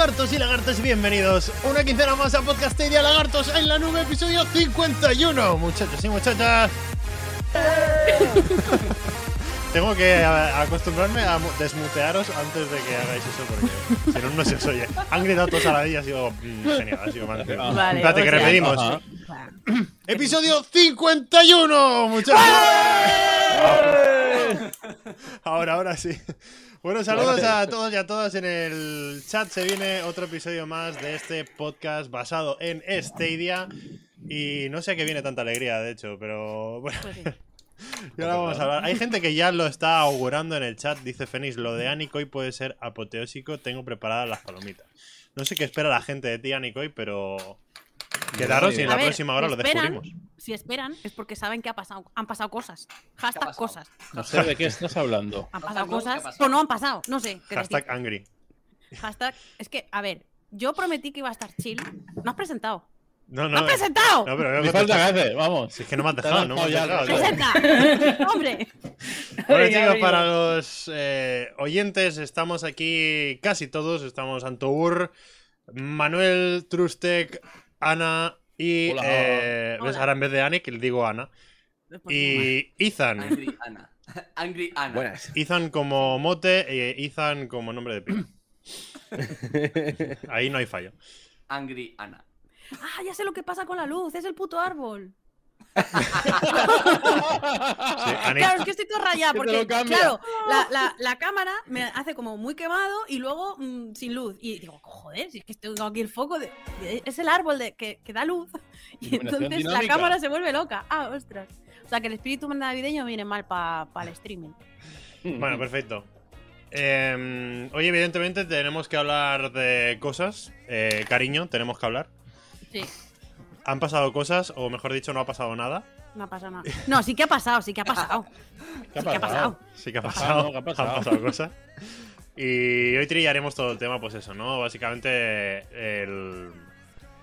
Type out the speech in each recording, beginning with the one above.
lagartos y lagartas, bienvenidos una quincena más a Podcast Media Lagartos en la nube, episodio 51, muchachos y muchachas. Tengo que acostumbrarme a mu- desmutearos antes de que hagáis eso porque si no, no se os oye. Han gritado todos a la y ha sido mm, genial, ha sido magnífico. Vale, Espérate, o que repetimos. Ajá. Episodio 51, muchachos. Ahora, ahora sí. Bueno, saludos a todos y a todas en el chat. Se viene otro episodio más de este podcast basado en Stadia. Y no sé a qué viene tanta alegría, de hecho, pero bueno. Pues sí. Y ahora vamos a hablar. Hay gente que ya lo está augurando en el chat. Dice Fénix, lo de Anikoi puede ser apoteósico. Tengo preparadas las palomitas. No sé qué espera la gente de ti, Anikoi, pero quedaros y en la ver, próxima hora lo esperan, descubrimos. Si esperan, es porque saben que ha pasado, han pasado cosas. Hashtag pasado? cosas. No sé de qué estás hablando. Han ¿Qué pasado ha cosas. pasado? O no han pasado. No sé. qué decir. Hashtag angry. Hashtag. Es que, a ver, yo prometí que iba a estar chill. No has presentado. No, ¡No no. has presentado! No, pero Me falta que hacer, vamos. Si es que no me has dejado, no me has dejado. ¡Presenta! ¡Hombre! Bueno, chicos, para los eh, oyentes, estamos aquí casi todos. Estamos Antour, Manuel, Trustek, Ana y. Hola. eh, ¿Ves? Hola. Ahora en vez de Anik, le digo Ana. Y Ethan. Angry Ana. Angry Ana. Buenas. Ethan como mote y Ethan como nombre de pila. Ahí no hay fallo. Angry Ana. Ah, ya sé lo que pasa con la luz. Es el puto árbol. Sí, Claro, es que estoy todo rayada porque, claro, la, la- la cámara me hace como muy quemado y luego mm, sin luz. Y digo, joder, si es que tengo aquí el foco, de, es el árbol de, que, que da luz. Y entonces la cámara se vuelve loca. Ah, ostras. O sea, que el espíritu navideño viene mal para el streaming. Bueno, perfecto. Eh, hoy, evidentemente, tenemos que hablar de cosas. Eh, cariño, tenemos que hablar. Sí, Han pasado cosas, o mejor dicho, no ha pasado nada. no ha pasado nada. No, sí que ha pasado, sí que ha pasado. ¿Qué ha Sí que ha pasado. Sí que ha ¿Qué ha pasado. Han pasado cosas. Y hoy trillaremos todo el tema, pues eso, ¿no? Básicamente el,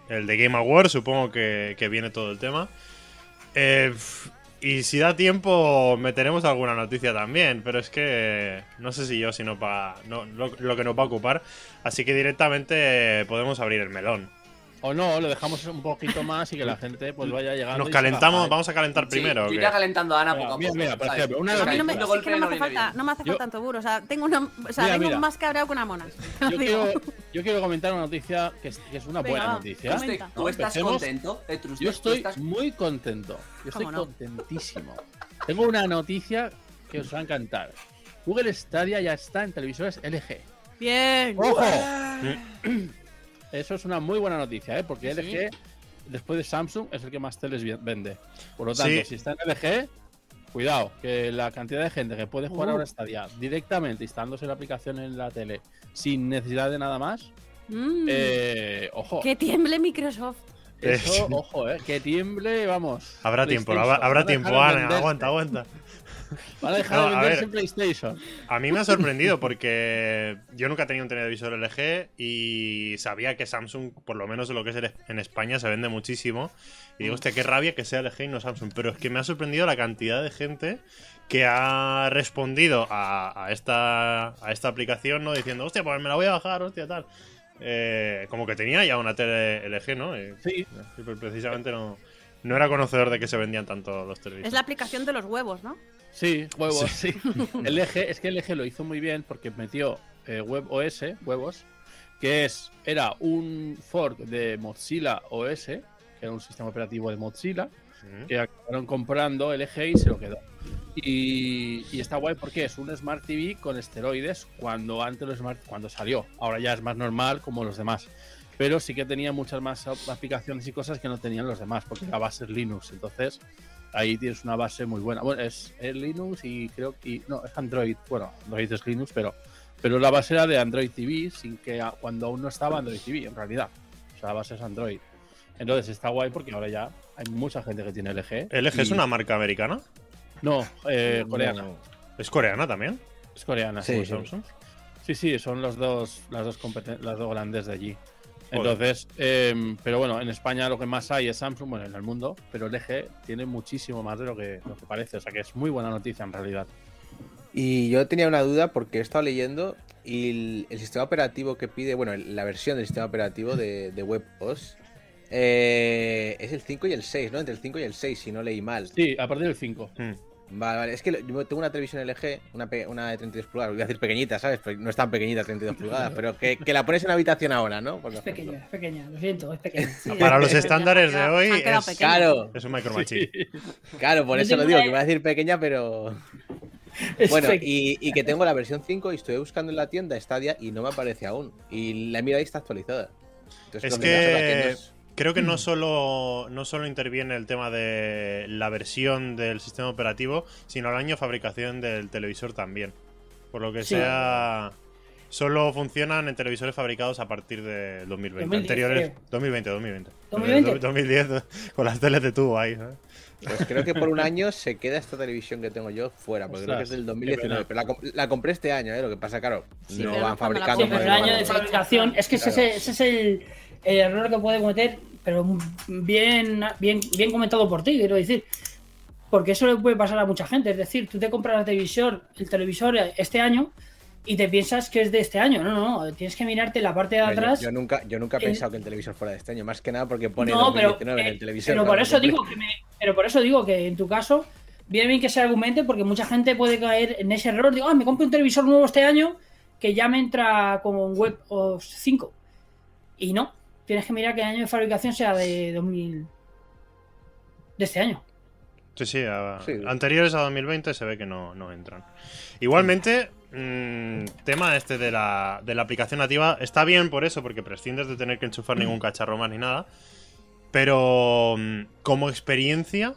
el de Game Awards, supongo que, que viene todo el tema. Eh, y si da tiempo, meteremos alguna noticia también, pero es que no sé si yo, si no, para no, lo, lo que nos va a ocupar. Así que directamente podemos abrir el melón. O no, le dejamos un poquito más y que la gente pues vaya llegando. Nos calentamos, vamos a calentar Sí, primero. ¿o yo iría calentando a Ana Mira, poco a mira, poco. mira, por ejemplo, una A mí no me, Un es que no me hace falta, no me hace falta tanto burro. O sea, tengo una. O sea, Mira, vengo mira. más cabreado que una mona. Yo quiero, yo quiero comentar una noticia que es, que es una Venga, buena noticia. Comenta. ¿Tú estás Empecemos. contento? Trustek, Yo ¿tú estoy estás- muy contento. Yo estoy contentísimo. Tengo una noticia que os va a encantar. Google Stadia ya está en televisores LG. Bien. ¡Ojo! Eso es una muy buena noticia, ¿eh? Porque Sí. LG, después de Samsung, es el que más teles vende. Por lo tanto, Sí. si está en LG, cuidado, que la cantidad de gente que puede jugar Uh. ahora Stadia directamente instalándose la aplicación en la tele sin necesidad de nada más, Mm. eh, ojo. Que tiemble Microsoft. Eso, ojo, eh, que tiemble, vamos. Habrá tiempo, habrá, habrá tiempo, Ana. Aguanta, aguanta. Van a dejar No, de a venderse ver. en PlayStation. A mí me ha sorprendido porque yo nunca he tenido un televisor LG y sabía que Samsung, por lo menos en lo que es en España, se vende muchísimo. Y digo, hostia, qué rabia que sea LG y no Samsung. Pero es que me ha sorprendido la cantidad de gente que ha respondido a, a esta, a esta aplicación, ¿no? Diciendo, hostia, pues me la voy a bajar, hostia, tal. Eh, como que tenía ya una tele LG, ¿no? Y- Sí. y precisamente no, no era conocedor de que se vendían tanto los televisores. Es la aplicación de los huevos, ¿no? Sí, huevos, sí. El eje, es que el eje lo hizo muy bien porque metió eh, WebOS, huevos, que es, era un fork de Mozilla OS, que era un sistema operativo de Mozilla, que acabaron comprando el eje y se lo quedó. Y, y está guay porque es un Smart TV con esteroides cuando antes lo Smart cuando salió. Ahora ya es más normal como los demás. Pero sí que tenía muchas más ap- aplicaciones y cosas que no tenían los demás, porque la base es Linux. Entonces, ahí tienes una base muy buena. Bueno, es, es Linux y creo que. No, es Android. Bueno, Android es Linux, pero, pero la base era de Android TV, sin que cuando aún no estaba Android TV, en realidad. O sea, la base es Android. Entonces está guay porque ahora ya hay mucha gente que tiene LG. ¿LG es una marca americana? No, eh, coreana. No, ¿Es coreana también? Es coreana, Sí, sí. ¿Como sí. Samsung? Sí, sí, son los dos, las dos las dos grandes de allí. Entonces, em, pero bueno, en España lo que más hay es Samsung, bueno, en el mundo, pero LG tiene muchísimo más de lo que, lo que parece, o sea que es muy buena noticia en realidad. Y yo tenía una duda porque he estado leyendo y el, el sistema operativo que pide, bueno, el- la versión del sistema operativo de, de WebOS eh, es el 5 y el 6, ¿no? Entre el 5 y el 6, si no leí mal. Sí, a partir del 5. Hmm. Vale, vale. Es que yo tengo una televisión LG, una, una de 32 pulgadas, voy a decir pequeñita, ¿sabes? Pero no es tan pequeñita 32 pulgadas, pero que, que la pones en la habitación ahora, ¿no? Por Es ejemplo. pequeña, es pequeña, lo siento, es pequeña. Sí, Para los es- estándares de hoy es. Claro, es un micro machine. claro, por Yo eso lo digo, una- que voy a decir pequeña, pero. es Bueno, y, y que tengo la versión 5 y estoy buscando en la tienda Stadia y no me aparece aún. Y la mira ahí está actualizada. Entonces, Es que creo que no solo, no solo interviene el tema de la versión del sistema operativo, sino el año de fabricación del televisor también. Por lo que Sí. sea, solo funcionan en televisores fabricados a partir de 2020. 2010, Anteriores, creo. 2020, 2020. 2020. 2010, con las teles de tubo ahí. ¿sabes? Pues creo que por un año se queda esta televisión que tengo yo fuera, porque creo que es del 2019. qué Pero la, com- la compré este año, ¿eh? Lo que pasa, claro, Sí, no van fabricando. Sí, pero el año de fabricación, es que ese, es el, el error que puede cometer, pero bien, bien, bien comentado por ti, quiero decir. Porque eso le puede pasar a mucha gente. Es decir, tú te compras el televisor, el televisor este año y te piensas que es de este año. No, no, no. Tienes que mirarte la parte de Pero atrás. Yo, nunca, yo nunca he el- pensado que el televisor fuera de este año, más que nada porque pone no, pero, 2019 en eh, el televisor. pero por eso digo que me- pero por eso digo que en tu caso viene bien que se argumente porque mucha gente puede caer en ese error. Digo, ah, me compro un televisor nuevo este año que ya me entra como un web o 5. Y no, tienes que mirar que el año de fabricación sea de 2000 de este año. Sí, sí, a- Sí. anteriores a 2020 se ve que no, no entran. Igualmente, mm, tema este de la, de la aplicación nativa está bien por eso, porque prescindes de tener que enchufar ningún cacharro más ni nada. Pero mm, como experiencia,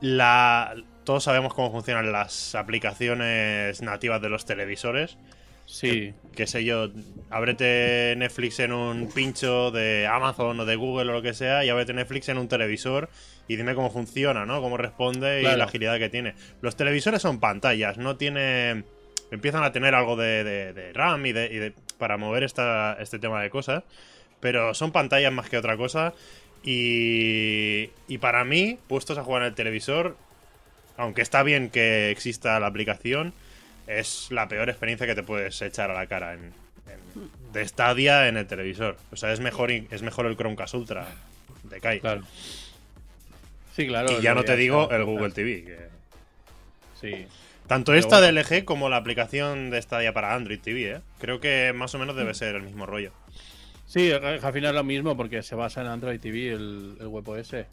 la, todos sabemos cómo funcionan las aplicaciones nativas de los televisores. Sí, Qué sé yo, ábrete Netflix en un pincho de Amazon o de Google o lo que sea y ábrete Netflix en un televisor y dime cómo funciona, ¿no? Cómo responde y la agilidad que tiene. Los televisores son pantallas, no tiene... Empiezan a tener algo de, de- de RAM y de, y de- para mover esta, este tema de cosas, pero son pantallas más que otra cosa y, y para mí, puestos a jugar en el televisor, aunque está bien que exista la aplicación, es la peor experiencia que te puedes echar a la cara en, en- de Stadia en el televisor. O sea, es mejor, es mejor el Chromecast Ultra de Kai. claro. Sí, claro. Y ya no te digo el Google claro. TV. que- Sí. Tanto Pero esta bueno. de LG como la aplicación de Stadia para Android TV, ¿eh? Creo que más o menos debe ser el mismo rollo. Sí, al final es lo mismo porque se basa en Android TV, el, el WebOS. Se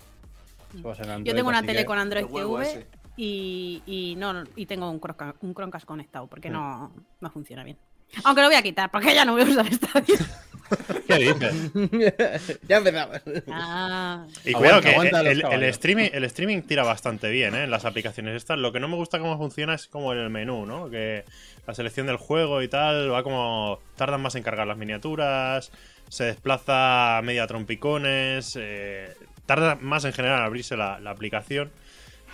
basa en Android. Yo tengo una tele que- con Android TV. Y, y no, y tengo un Chromecast, un Chromecast conectado porque no, no funciona bien. Aunque lo voy a quitar porque ya no voy a usar Stadia. ¿Qué dices? ya empezamos. Ah, Y Aguanta, cuidado que aguanta el, streaming, el streaming tira bastante bien ¿eh? en las aplicaciones estas. Lo que no me gusta cómo funciona es como en el menú, ¿no? Que la selección del juego y tal va como... Tardan más en cargar las miniaturas, se desplaza a media trompicones, eh, tarda más en general en abrirse la, la aplicación.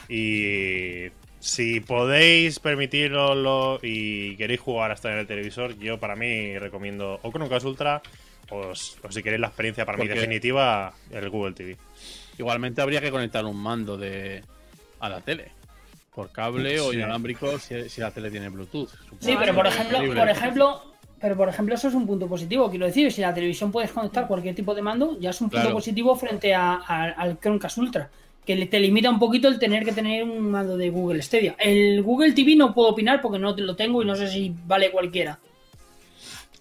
Y si podéis permitiroslo y queréis jugar hasta en el televisor, yo para mí recomiendo o Chromecast Ultra o, si queréis la experiencia para mí definitiva, el Google TV. Igualmente habría que conectar un mando de a la tele. Por cable o inalámbrico si, si la tele tiene Bluetooth. supongo. Sí, pero por ejemplo, por ejemplo, pero por ejemplo, eso es un punto positivo. Quiero decir, si la televisión puedes conectar cualquier tipo de mando, ya es un punto Claro. positivo frente a- a- al Chromecast Ultra. Que le- te limita un poquito el tener que tener un mando de Google Stadia. El Google TV no puedo opinar porque no lo tengo y no sé si vale cualquiera.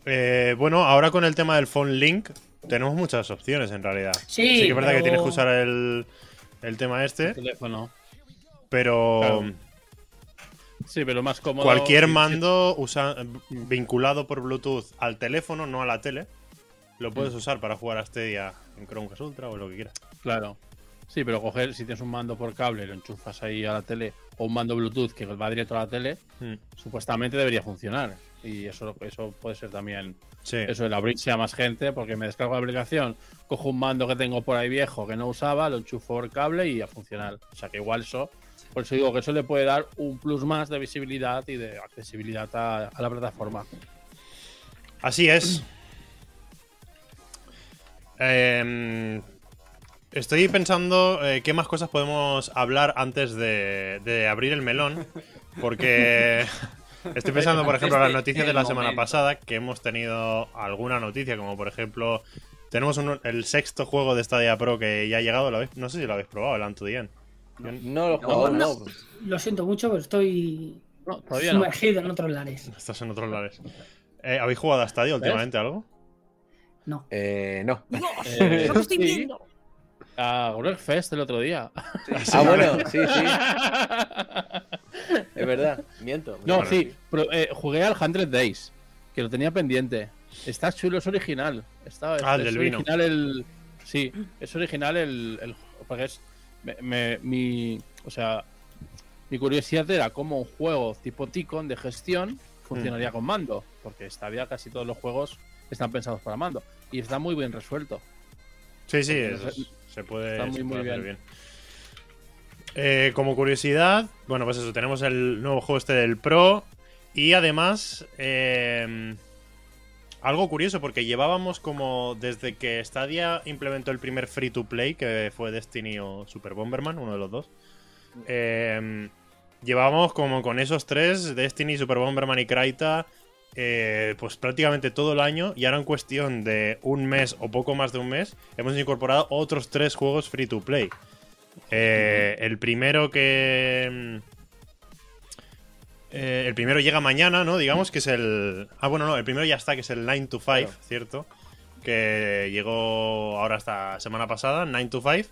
Eh, bueno, ahora con el tema del Phone Link tenemos muchas opciones en realidad. Sí, que es verdad que tienes que usar el, el tema este, El teléfono. pero Claro. Sí, pero más cómodo. Cualquier mando usa- vinculado por Bluetooth al teléfono, no a la tele, lo puedes Mm. usar para jugar a Stadia en Chromecast Ultra o lo que quieras. Claro. Sí, pero coger, si tienes un mando por cable, lo enchufas ahí a la tele, o un mando Bluetooth que va directo a la tele, Mm. supuestamente debería funcionar. Y eso, eso puede ser también. Sí. Eso, el abrirse a más gente, porque me descargo la aplicación, cojo un mando que tengo por ahí viejo que no usaba, lo enchufo por cable y a funcionar. O sea que igual eso. Por eso digo que eso le puede dar un plus más de visibilidad y de accesibilidad a, a la plataforma. Así es. Em, estoy pensando eh, qué más cosas podemos hablar antes de, de abrir el melón. Porque estoy pensando, por ejemplo, en las noticias de la semana pasada, que hemos tenido alguna noticia, como por ejemplo, tenemos un- el sexto juego de Stadia Pro que ya ha llegado. ¿lo habéis- no sé si lo habéis probado, el the End. No lo he jugado, No, no. Lo siento mucho, pero estoy No, todavía no. sumergido en otros lares. Estás en otros lares. Eh, ¿Habéis jugado a Stadia últimamente algo? No. Eh, no. Eh, Lo estoy sí, viendo. A Fest el otro día. Ah, bueno, sí, sí. Es verdad, miento. No, Bueno, sí, pero, eh, jugué al 100 Days, que lo tenía pendiente. Está chulo, es original. Está, Ah, es del vino. original el. Sí, es original el. el- porque es. me- me- mi. O sea. Mi curiosidad era cómo un juego tipo Ticon de gestión funcionaría con mando. Porque Stadia casi todos los juegos están pensados para mando. Y está muy bien resuelto. Sí, sí, es- se puede, está muy, se puede muy hacer bien. Eh, como curiosidad, bueno, pues eso, tenemos el nuevo juego este del Pro y además eh, algo curioso porque llevábamos como desde que Stadia implementó el primer free to play que fue Destiny o Super Bomberman, uno de los dos. eh, llevábamos como con esos tres, Destiny, Super Bomberman y Kraita, eh, pues prácticamente todo el año y ahora en cuestión de un mes o poco más de un mes hemos incorporado otros tres juegos free to play. Eh, el primero que... mm, eh, el primero llega mañana, ¿no? Digamos que es el... Ah, bueno, no, el primero ya está, que es el 9 to 5, Claro. ¿cierto? Que llegó ahora esta semana pasada, 9 to 5.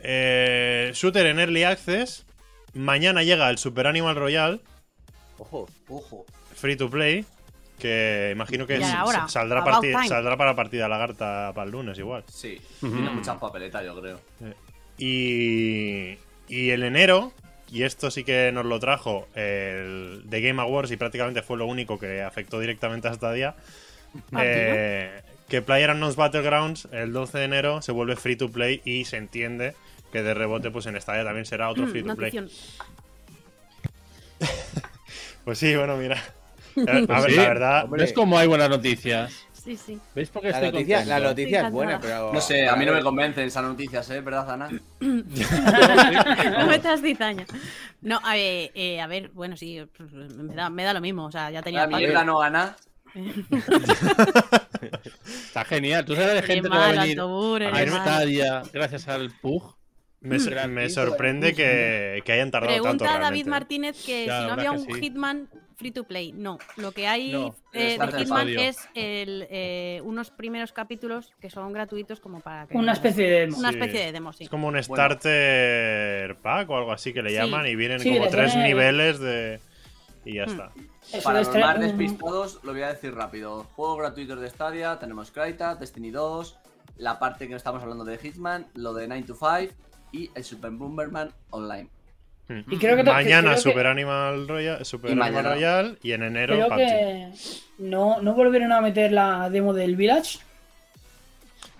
Eh, shooter en Early Access. Mañana llega el Super Animal Royale, Ojo. Ojo. free to play. Que imagino que saldrá, About parti- time. saldrá para partida lagarta para el lunes igual. Sí, tiene muchas papeletas, yo creo. Y, y el enero, y esto sí que nos lo trajo el The Game Awards y prácticamente fue lo único que afectó directamente a Stadia, Ah, eh, que PlayerUnknown's Battlegrounds el 12 de enero se vuelve free to play y se entiende que de rebote pues en Stadia también será otro free to play. Pues sí, bueno, mira. A ver, Pues la sí. verdad, Hombre. ¿Ves cómo hay buenas noticias? Sí, sí. ¿Veis por qué La estoy noticia, la noticia Sí, es buena, pero. No sé, a mí no me convencen esas noticias, ¿eh? ¿Verdad, Ana? no metas cizaña. No, a ver, eh, a ver, bueno, sí, me da, me da lo mismo. O sea, ya tenía. La mierda no gana. Está genial. Tú sabes de gente que va a venir Altobur, a eres mal. Stadia gracias al PUG. me, me sorprende que, que hayan tardado tanto. Pregunta a David realmente. Martínez que Ya, si no había un sí. Hitman free to play. No, lo que hay No, eh, de Hitman es el, eh, unos primeros capítulos que son gratuitos como para que... Una especie de demo. Una Sí. especie de demo, sí. Es como un starter pack o algo así que le Sí. llaman y vienen Sí, como tres niveles de... Y ya Hmm. está. Eso Para los más despistados, lo voy a decir rápido. Juegos gratuitos de Stadia, tenemos Kraita, Destiny 2, la parte que estamos hablando de Hitman, lo de 9 to 5 y el Super Bomberman Online. Y creo que to- que- Mañana creo que- Super Animal Royal, Super Y Animal mañana. Royal y en enero Creo PUBG. que no, no volvieron a meter la demo del Village.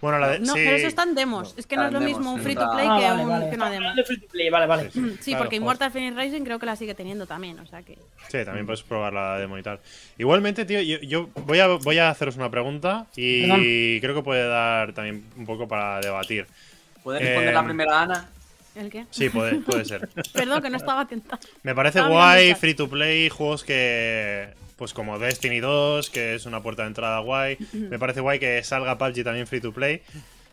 Bueno, la de, No, sí, pero eso está en demos. Es que no es lo mismo un free to play Ah, que, vale, un- vale. que una demo. De free to play, vale, vale. Sí, Claro, porque. Immortal Phoenix Rising creo que la sigue teniendo también, o sea que... sí, también puedes probar la demo y tal. Igualmente, tío, yo, yo voy, a, voy a haceros una pregunta y Perdón. creo que puede dar también un poco para debatir. ¿Puedes responder Eh, la primera, Ana? ¿El qué? Sí, puede, puede ser. Perdón, que no estaba atenta. Me parece Estaba guay, free to play, juegos que. Pues como Destiny 2, que es una puerta de entrada guay. Me parece guay que salga PUBG también free to play.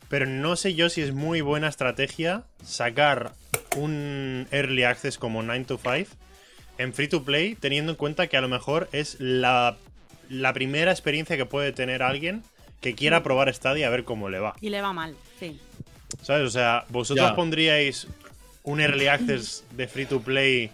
Pero no sé yo si es muy buena estrategia sacar un early access como 9 to 5 en free to play, teniendo en cuenta que a lo mejor es la, la primera experiencia que puede tener alguien que quiera probar Stadia a ver cómo le va. Y le va mal, sí. ¿Sabes? O sea, vosotros Ya. pondríais un early access de free to play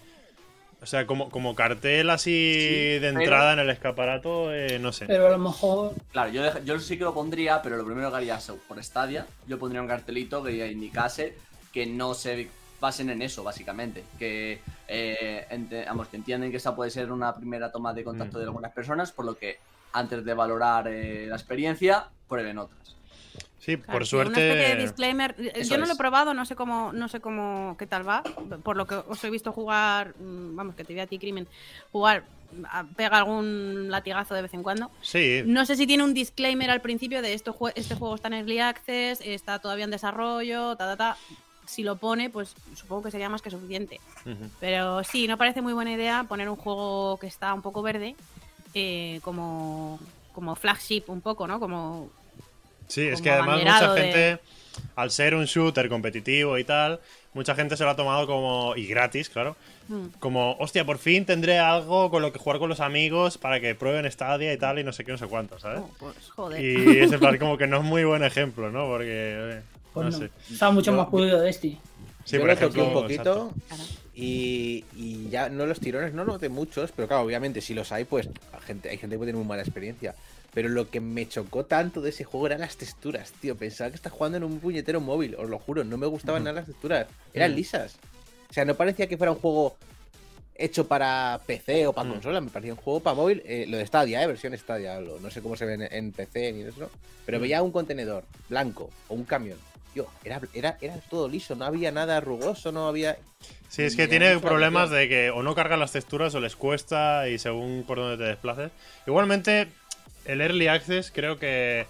O sea, como, como cartel así de pero- entrada en el escaparato, eh, no sé. Pero a lo mejor. Claro, yo, yo sí que lo pondría, pero lo primero que haría por Stadia, yo pondría un cartelito que indicase que no se basen en eso, básicamente. Que, eh, ente- vamos, que entienden que esa puede ser una primera toma de contacto Mm. de algunas personas, por lo que antes de valorar eh, la experiencia, prueben otras. Sí, Claro, por sí, Una especie de suerte. disclaimer. Eh, Eso Yo no lo he probado, no sé cómo, no sé cómo, qué tal va. Por lo que os he visto jugar, mm, vamos, que te vi a ti, Crimen, jugar, a- pega algún latigazo de vez en cuando. Sí, No sé si tiene un disclaimer al principio de esto, este juego está en Early Access, está todavía en desarrollo, ta, ta, ta. Si lo pone, pues supongo que sería más que suficiente. Pero sí, no parece muy buena idea poner un juego que está un poco verde eh, como, como flagship un poco, ¿no? Como Sí, es que además mucha de- gente, al ser un shooter competitivo y tal, mucha gente se lo ha tomado como, y gratis, claro, mm, como, hostia, por fin tendré algo con lo que jugar con los amigos para que prueben Stadia y tal, y no sé qué, no sé cuánto, ¿sabes? oh, pues joder. Y es plan como que no es muy buen ejemplo, ¿no? Porque, eh, Pues no no. sé. Está mucho Yo- más pulido de este. Sí, yo por lo ejemplo, toqué un poquito y, y ya no los tirones, no noté muchos, pero claro, obviamente si los hay, pues hay gente, hay gente que puede tener muy mala experiencia. Pero lo que me chocó tanto de ese juego eran las texturas, tío. Pensaba que estás jugando en un puñetero móvil, os lo juro, no me gustaban nada las texturas. Eran lisas. O sea, no parecía que fuera un juego hecho para PC o para Mm. consola, me parecía un juego para móvil. eh, lo de Stadia, eh, versión Stadia, lo- no sé cómo se ve en, en PC ni eso. Pero Mm. veía un contenedor blanco o un camión. Tío, era, era, era todo liso, no había nada rugoso, no había. Sí, es que tiene problemas de que o no cargan las texturas o les cuesta y según por dónde te desplaces. Igualmente, el Early Access creo que...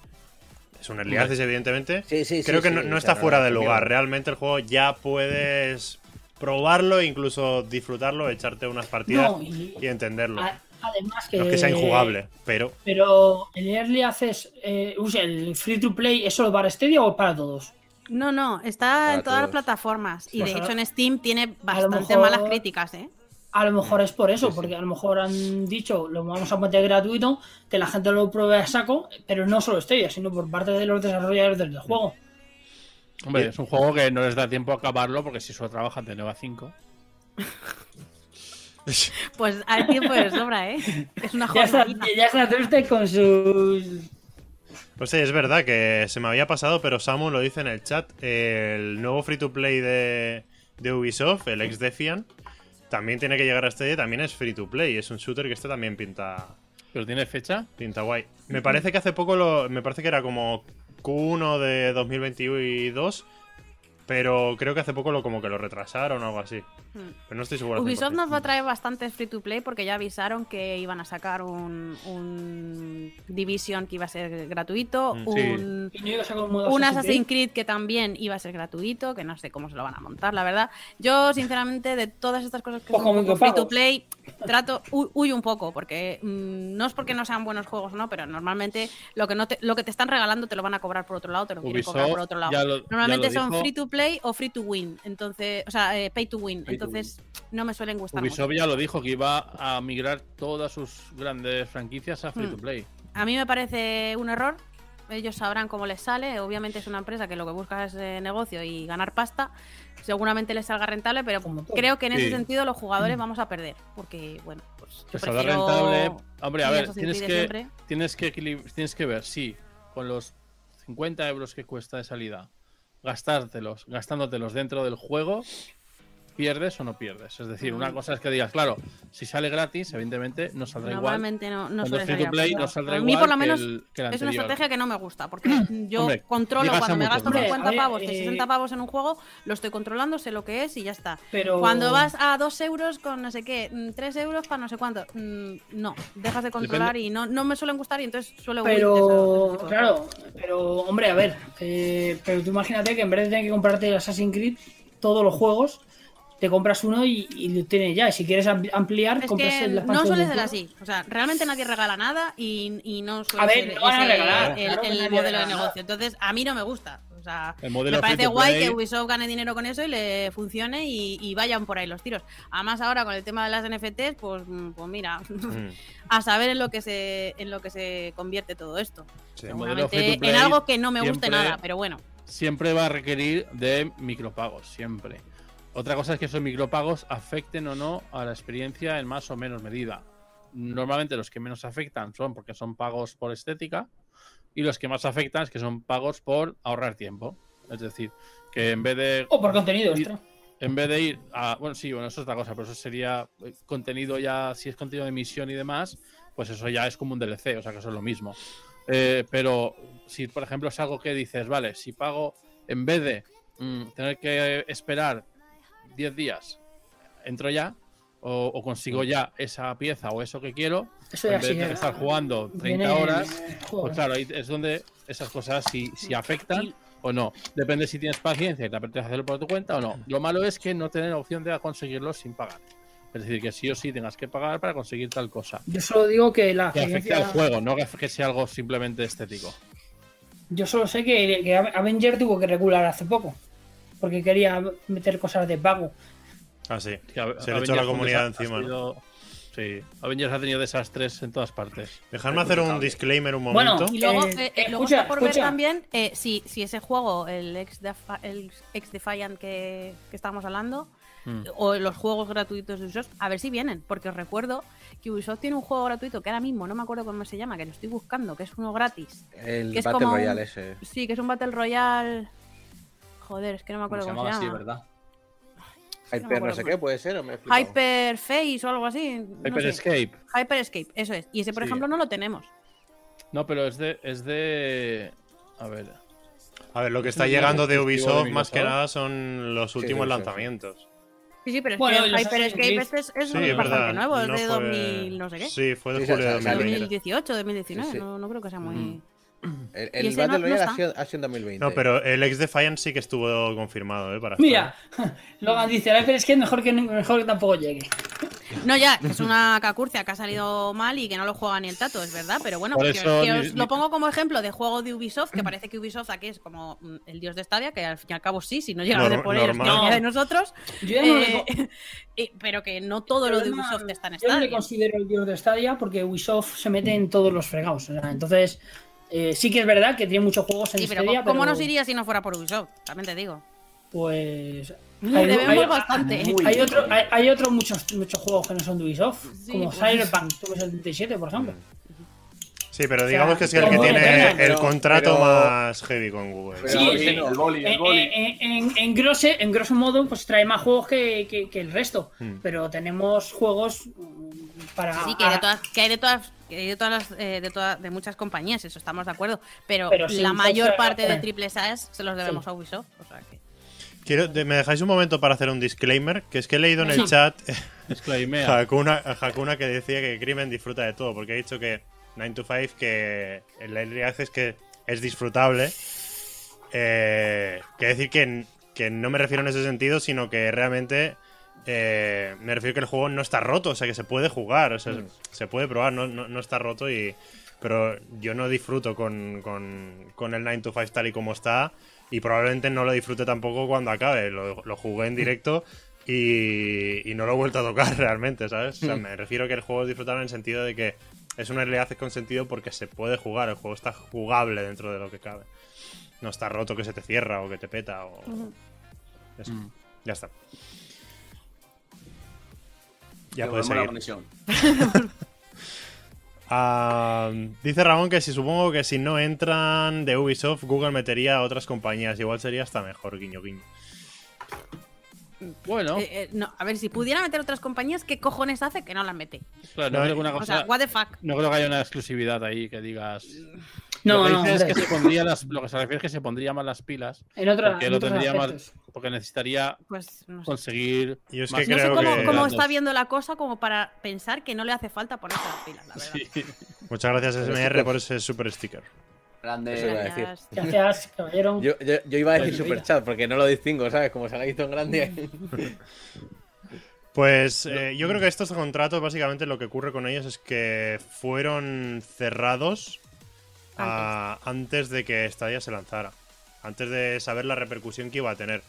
Es un Early. Access, evidentemente. Sí, sí, sí, creo que sí, no, está fuera de lugar. Realmente el juego ya puedes probarlo e incluso disfrutarlo, echarte unas partidas No, y y entenderlo. a- además que. No es que sea injugable, pero... Pero el Early Access, eh, usa el free to play, ¿es solo para Stadia o para todos? No, no, está Para en todas las plataformas. Y de Pues a- hecho en Steam tiene bastante mejor- malas críticas, ¿eh? A lo mejor es por eso, Sí, sí. porque a lo mejor han dicho, lo vamos a meter gratuito, que la gente lo pruebe a saco, pero no solo Stadia, sino por parte de los desarrolladores del juego. Hombre, es un juego que no les da tiempo a acabarlo porque si solo trabajan de 9 a 5. Pues hay tiempo de sobra, ¿eh? Es una Ya está, ya está triste con sus. Pues sí, es verdad que se me había pasado, pero Samu lo dice en el chat. El nuevo free to play de, de Ubisoft, el ex Defiant, también tiene que llegar a este día, también es free to play. Es un shooter que este también pinta, ¿Pero tiene fecha? pinta guay. Me parece que hace poco lo. Me parece que era como Q1 de 2022. Pero creo que hace poco lo como que lo retrasaron o algo así. Hmm. Pero no estoy seguro. Ubisoft 100%. nos va a traer bastantes free to play porque ya avisaron que iban a sacar un, un Division que iba a ser gratuito, Mm, sí. un, Assassin's Creed que también iba a ser gratuito, que no sé cómo se lo van a montar, la verdad. Yo, sinceramente, de todas estas cosas que Pues son free to play, trato, hu- huyo un poco, porque mm, no es porque no sean buenos juegos, ¿no? Pero normalmente lo que, no te, lo que te están regalando te lo van a cobrar por otro lado, te lo quieren cobrar por otro lado. lo- Normalmente son dijo. free to play o free to win, entonces, o sea, eh, pay to win. Pay to entonces, no me suelen gustar Ubisoft mucho. ya lo dijo que iba a migrar todas sus grandes franquicias a free to Hmm. play. A mí me parece un error. Ellos sabrán cómo les sale. Obviamente es una empresa que lo que busca es eh, negocio y ganar pasta. Seguramente les salga rentable, pero creo que en ese Sí. sentido los jugadores vamos a perder. Porque, bueno, pues. Yo prefiero rentable. Hombre, a ver, tienes que, tienes, que tienes que ver si con los 50 euros que cuesta de salida, gastártelos, gastándotelos dentro del juego, pierdes o no pierdes. Es decir, una Mm. cosa es que digas, claro, si sale gratis, evidentemente no saldrá igual. Normalmente no, no Cuando suele es free to play, no saldrá A mí, igual por lo que menos, el- que el es una estrategia que no me gusta. Porque yo Hombre, controlo cuando me gasto más. 50 Hombre, pavos, de eh, 60 pavos en un juego, lo estoy controlando, sé lo que es y ya está. Pero... Cuando vas a 2 euros con no sé qué, 3 euros para no sé cuánto, mm, no, dejas de controlar y no, no me suelen gustar y entonces suelo Pero, claro, pero hombre, a ver, eh, pero tú imagínate que en vez de tener que comprarte el Assassin's Creed, todos los juegos, te compras uno y, y lo tienes ya. Y si quieres am- ampliar, Es compras que el- no suele ser así. O sea, realmente nadie regala nada y, y no suele A ver, ser no van a ese regalar, el, claro modelo de negocio. Entonces, a mí no me gusta. O sea, me parece guay que Ubisoft gane dinero con eso y le funcione y, y vayan por ahí los tiros. Además, ahora con el tema de las NFTs, pues, mm, pues mira, Mm, a saber en lo que se en lo que se convierte todo esto. sí. En algo que no me guste siempre- nada, pero bueno. Siempre va a requerir de micropagos, siempre. Otra cosa es que esos micropagos afecten o no a la experiencia en más o menos medida. Normalmente los que menos afectan son porque son pagos por estética y los que más afectan es que son pagos por ahorrar tiempo. Es decir, que en vez de O por contenido extra. en vez de ir a. Bueno, sí, bueno, eso es otra cosa, pero eso sería eh, contenido ya. Si es contenido de emisión y demás, pues eso ya es como un DLC, o sea que eso es lo mismo. Eh, pero si, por ejemplo, es algo que dices, vale, si pago, en vez de mm, tener que esperar 10 días, entro ya, o, o consigo ya esa pieza o eso que quiero, Eso en vez sí. de eh, estar jugando 30 viene horas, pues claro, ahí es donde esas cosas si, si afectan o no. Depende si tienes paciencia y te apetece hacerlo por tu cuenta o no. Lo malo es que no tener opción de conseguirlo sin pagar. Es decir, que sí o sí tengas que pagar para conseguir tal cosa. Yo solo digo que la Que experiencia- al juego, no que que sea algo simplemente estético. Yo solo sé que, que Avenger tuvo que regular hace poco. Porque quería meter cosas de pago. Ah, sí. Que a- Se le echó la comunidad encima, Sí, Avengers ha tenido desastres en todas partes. Dejadme hacer un disclaimer un Bueno, momento. Y luego, Eh, eh, eh, luego escucha, está por ver también eh, si, si ese juego, el ex, Defi- el ex Defiant que, que estábamos hablando, Mm. o los juegos gratuitos de Ubisoft, a ver si vienen, porque os recuerdo que Ubisoft tiene un juego gratuito que ahora mismo no me acuerdo cómo se llama, que lo estoy buscando, que es uno gratis. El Que es Battle un- Royale ese. Sí, que es un Battle Royale. Joder, es que no me ¿Cómo acuerdo se cómo se, llama. verdad? Hyper no, sé qué puede ser, o me he flipado? Hyper Face o algo así. no Hyper sé. Escape. Hyper Escape, eso es. Y ese, por Sí. ejemplo, no lo tenemos. No, pero es de. Es de. A ver. A ver, lo que Es está llegando de Ubisoft más que nada son los últimos sí, sí. lanzamientos. Sí, sí, pero es Bueno, que Hyper Escape este es, es Sí, un- es bastante verdad. nuevo, es no de fue- 2000, no sé qué. Sí, fue de Sí, sí, julio de o sea, 2020. 2018, 2019, Sí, sí. No, no creo que sea muy... Mm. El, ¿Y el Battle no- no Royale está? ha, sido, ha sido en 2020. No, pero el ex Defiant sí que estuvo confirmado, ¿eh? Para Mira, Logan dice, el Hyper es que mejor que mejor que tampoco llegue. No, ya, es una cacurcia que ha salido mal y que no lo juega ni el tato, es verdad, pero bueno, que- eso que os ni- lo pongo como ejemplo de juego de Ubisoft, que parece que Ubisoft aquí es como mm, el dios de Stadia, que al fin y al cabo sí, si no llega a Norm- ser por ellos, normal. que sería de No. nosotros, Yo ya no, eh, le, eh, pero que no todo lo de Ubisoft está en yo no le Stadia. considero el dios de Stadia porque Ubisoft se mete en todos los fregados. o sea, entonces, eh, sí que es verdad que tiene muchos juegos en Sí, pero Stadia, ¿cómo pero, nos iría si no fuera por Ubisoft? También te digo. Pues. Hay, debemos hay- bastante. Muy hay bien. otro, hay, hay otros muchos, muchos juegos que no son de Ubisoft, Sí, como pues- Cyberpunk 77, por ejemplo. Sí, pero sea, digamos que es el que tiene el pero- contrato pero- más heavy con Google. Pero- Sí, Sí, el boli, el boli. en, en, grose, en grosso modo, pues trae más juegos que, que- que el resto. Hmm. Pero tenemos juegos para. Sí, que hay de todas, que hay de todas, que hay de todas las, eh, de todas, de muchas compañías, eso estamos de acuerdo. Pero, Pero sí, la mayor parte de joder. triple S se los debemos Sí. a Ubisoft. O sea que. Quiero, ¿Me dejáis un momento para hacer un disclaimer? Que es que he leído en el chat. Hakuna, Hakuna que decía que Crimen disfruta de todo, porque ha dicho que 9 to 5, que el Early Access que es disfrutable. Eh, quiere decir que, que no me refiero en ese sentido, sino que realmente eh, me refiero que el juego no está roto, o sea que se puede jugar, o sea, se puede probar, no, no, no está roto y... Pero yo no disfruto con, con, con el 9 to 5 tal y como está y probablemente no lo disfrute tampoco cuando acabe. Lo, lo jugué en directo y, y no lo he vuelto a tocar realmente, ¿sabes? O sea, me refiero a que el juego es disfrutable en el sentido de que es un early access con sentido porque se puede jugar, el juego está jugable dentro de lo que cabe. No está roto que se te cierra o que te peta o... Eso. Mm. Ya está. Ya puedes seguir. la conexión. Ah, dice Ramón que si supongo que si no entran de Ubisoft, Google metería a otras compañías. Igual sería hasta mejor, guiño, guiño. Bueno, Eh, eh, no, a ver, si pudiera meter otras compañías, ¿qué cojones hace que no las mete? claro, no, no, creo una O sea, cosa, what the fuck. no creo que haya una exclusividad ahí que digas. No, lo que no, es que se pondría las, lo que se refiere es que se pondría más las pilas. En, otra, Porque en lo tendría más. Porque necesitaría Pues no sé. conseguir. Yo es más que No sé creo cómo, que- cómo está viendo la cosa como para pensar que no le hace falta ponerse las pilas, la verdad. Sí. Muchas gracias, SMR, por ese super sticker. Grande. Eso iba a decir. Gracias. Caballero. Yo, yo, yo iba a decir Pues, super chat porque no lo distingo, ¿sabes? Como se ha visto en grande. Pues eh, yo creo que estos contratos, básicamente lo que ocurre con ellos es que fueron cerrados antes de que Stadia se lanzara. Antes de saber la repercusión que iba a tener.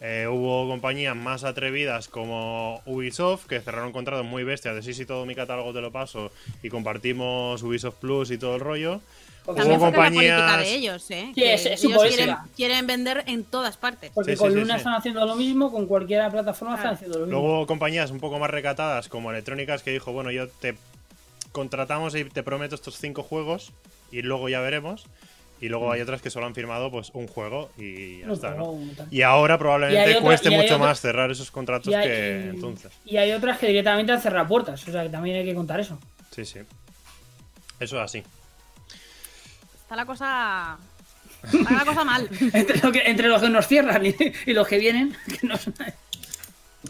Eh, hubo compañías más atrevidas como Ubisoft que cerraron contratos muy bestias de sí, sí, todo mi catálogo te lo paso y compartimos Ubisoft Plus y todo el rollo. También Hubo la política compañías- de ellos, ¿eh? Sí, Que es- es su ellos política. quieren, quieren vender en todas partes. Porque Sí, con sí, Luna sí. están haciendo lo mismo, con cualquier plataforma están haciendo lo mismo. Luego hubo compañías un poco más recatadas como Electrónicas que dijo, bueno, yo te contratamos y te prometo estos cinco juegos y luego ya veremos. Y luego hay otras que solo han firmado pues un juego y ya No, está, ¿no? Y ahora probablemente otra- cueste mucho otra- más cerrar esos contratos hay, que y- entonces. y hay otras que directamente han cerrado puertas, o sea que también hay que contar eso. Sí, sí. Eso es así. Está la cosa. Está la cosa mal. Entre, lo que- entre los que nos cierran y, y los que vienen, que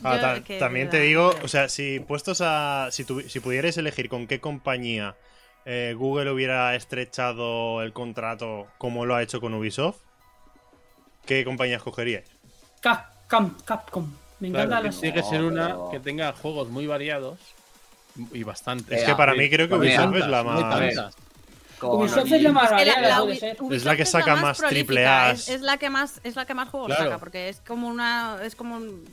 Ah, Yo, ta- que también te digo, o sea, si puestos a. Si, si pudierais elegir con qué compañía eh, Google hubiera estrechado el contrato como lo ha hecho con Ubisoft, ¿qué compañía escogeríais? Cap- Cam- Capcom. Me Claro, encanta que tiene que ser una pero- que tenga juegos muy variados y bastante. Es que para mí creo que Ubisoft es la más. Ubisoft es la más Es que la- variada, Es que saca más triple As. Es, es la que más, es la que más juegos Claro. saca, porque es como una, es como un-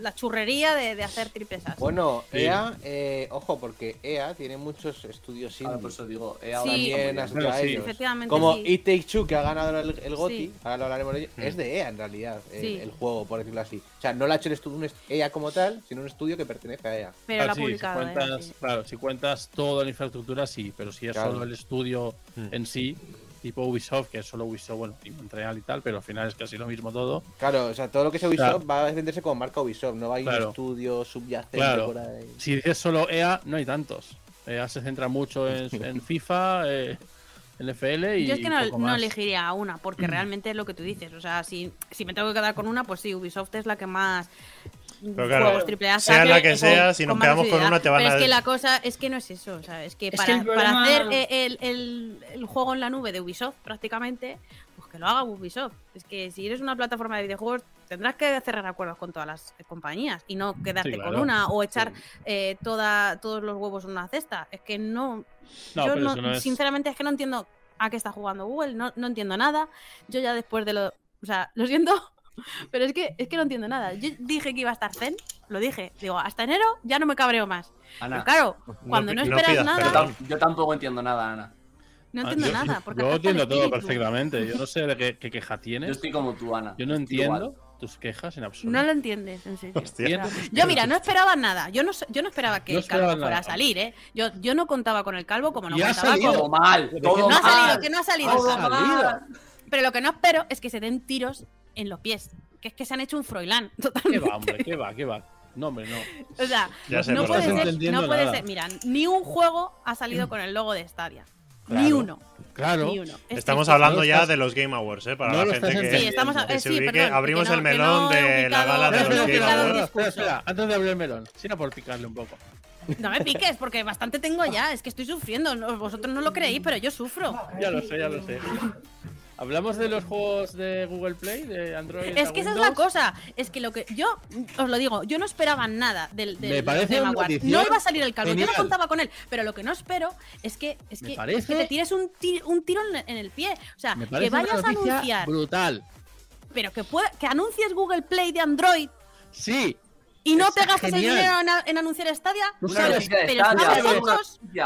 la churrería de, de hacer triples As. Bueno. EA, eh, ojo, porque EA tiene muchos estudios indie. por eso digo, eh, Sí. También has a ellos. Efectivamente, Como sí. It Takes Two, que ha ganado el, el GOTY, Sí. ahora lo hablaremos de ello, Mm. es de EA en realidad, el, Sí. el juego, por decirlo así. O sea, no lo ha hecho el estudio, un est- EA como tal, sino un estudio que pertenece a EA. pero Ah, la ha sí, si. ¿eh? cuentas, Sí. claro, si cuentas toda la infraestructura, sí, pero si es Claro. solo el estudio Mm. en sí, tipo Ubisoft, que es solo Ubisoft, bueno, y Montreal y tal, pero al final es casi lo mismo todo. Claro, o sea, todo lo que sea Ubisoft Claro. va a venderse como marca Ubisoft, no hay Claro. un estudio subyacente Claro. por ahí. Si dices solo EA, no hay tantos. EA se centra mucho en, en FIFA, eh, NFL y Yo es que no, no elegiría a una, porque realmente es lo que tú dices. O sea, si, si me tengo que quedar con una, pues sí, Ubisoft es la que más. Pero claro, juegos triple A sea la que sea, si nos quedamos con una, te van Pero a- es que la cosa es que no es eso. O sea, es que Es para, que el para hacer eh, el, el- el juego en la nube de Ubisoft, prácticamente, pues que lo haga Ubisoft. Es que si eres una plataforma de videojuegos, tendrás que cerrar acuerdos con todas las compañías y no quedarte Sí, con una o echar eh, toda, todos los huevos en una cesta. Es que no. No, yo pero no- eso no es- sinceramente es que no entiendo a qué está jugando Google, no, no entiendo nada. Yo ya después de lo. O sea, lo siento, pero es que, es que no entiendo nada. Yo dije que iba a estar zen, lo dije. Digo, hasta enero ya no me cabreo más. Ana, Pero claro, cuando no, esperas pidas nada, yo, yo tampoco entiendo nada, Ana. no Ah, entiendo yo- nada. Porque Yo entiendo todo espíritu. perfectamente. Yo no sé de qué, qué queja Yo tienes. estoy como tú, Ana. Yo no Igual. entiendo tus quejas en absoluto. No lo entiendes, en serio. Hostia. O sea, yo, mira, no esperaba nada. Yo no, yo no esperaba que No el calvo fuera a salir, ¿eh? Yo, yo no contaba con el calvo como no Y ha contaba salido. con. Todo mal, ¿De todo No ha salido, que no ha salido. Todo mal. Pero lo que no espero es que se den tiros en los pies. Que es que se han hecho un Froilán. ¿Qué Totalmente. va, hombre? ¿Qué va? ¿Qué va? No, hombre, no. O sea, Ya sé, no puede ser, no puede nada. ser. Mira, ni un juego ha salido con el logo de Stadia. Ni Claro. uno. Claro. Ni uno. Es Estamos triste. hablando ya estás- de los Game Awards, ¿eh? Para no la gente que. Sí, estamos a- que se sí, ubique. perdón, Abrimos que no- el melón de la gala de los Game Awards. Espera, espera, antes de abrir el melón, si era por picarle un poco. No me piques, porque bastante tengo ya. Es que estoy sufriendo. Vosotros no lo creéis, pero yo sufro. Ya lo sé, ya lo sé. Hablamos de los juegos de Google Play, de Android. Es que esa es la cosa. Es que lo que yo os lo digo, yo no esperaba nada del, del Me parece No iba a salir el calvo, yo no contaba con él. Pero lo que no espero es que es que, es parece- que te tires un, ti- un tiro en, el pie. O sea, que vayas a anunciar, brutal. pero que pueda, que anuncies Google Play de Android Sí, y no Es te gastes el dinero en, a- en anunciar Stadia. Tú sabes-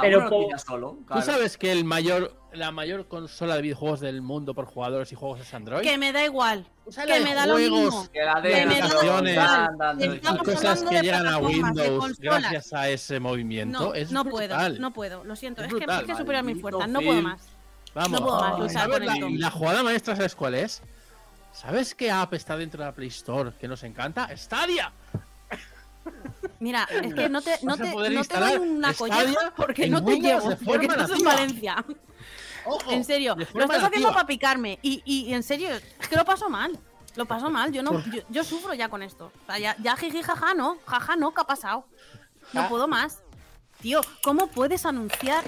pero solo solo. tú claro. sabes que el mayor, la mayor consola de videojuegos del mundo por jugadores y juegos es Android. Que me da igual. Usa Que la de me da lo juegos mismo. Que la Que de me da aplicaciones, igual. cosas que de llegan a Windows gracias a ese movimiento. No, es no puedo, no puedo, lo siento. Es Es, que, es que supera mis fuerzas, no puedo más. Vamos. No puedo más Ay, luchar ¿Sabes con la, la jugada maestra, ¿sabes cuál es? ¿Sabes qué app está dentro de la Play Store que nos encanta? Stadia. Mira, es que no te, no te, no te doy una colleja porque no te llevo, porque estás en. Valencia. Ojo, En serio, lo estás haciendo nativa. para picarme. Y, y en serio, es que lo paso mal. Lo paso mal, yo no, yo, yo sufro ya con esto. O sea, ya, ya jiji, jaja, no, jaja, no, ¿qué ha pasado? No Ah. puedo más. Tío, ¿cómo puedes anunciar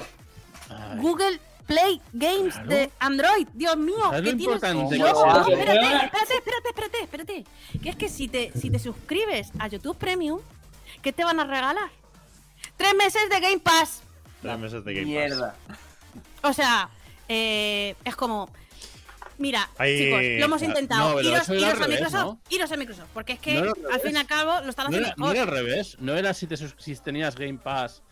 Google Play Games Claro. de Android? Dios mío, ¿Sabes que tienes. que no, es? espérate, espérate, espérate, espérate, espérate. Que es que si te, si te suscribes a YouTube Premium, ¿qué te van a regalar? Tres meses de Game Pass. Tres meses de Game Pass. Mierda. O sea, eh, es como. Mira, Ahí- chicos, lo hemos intentado. no, iros, a revés, Microsoft, ¿no? iros a Microsoft, porque es que al fin y al cabo lo están No haciendo era, no mejor. era al revés. No era si, te, si tenías Game Pass.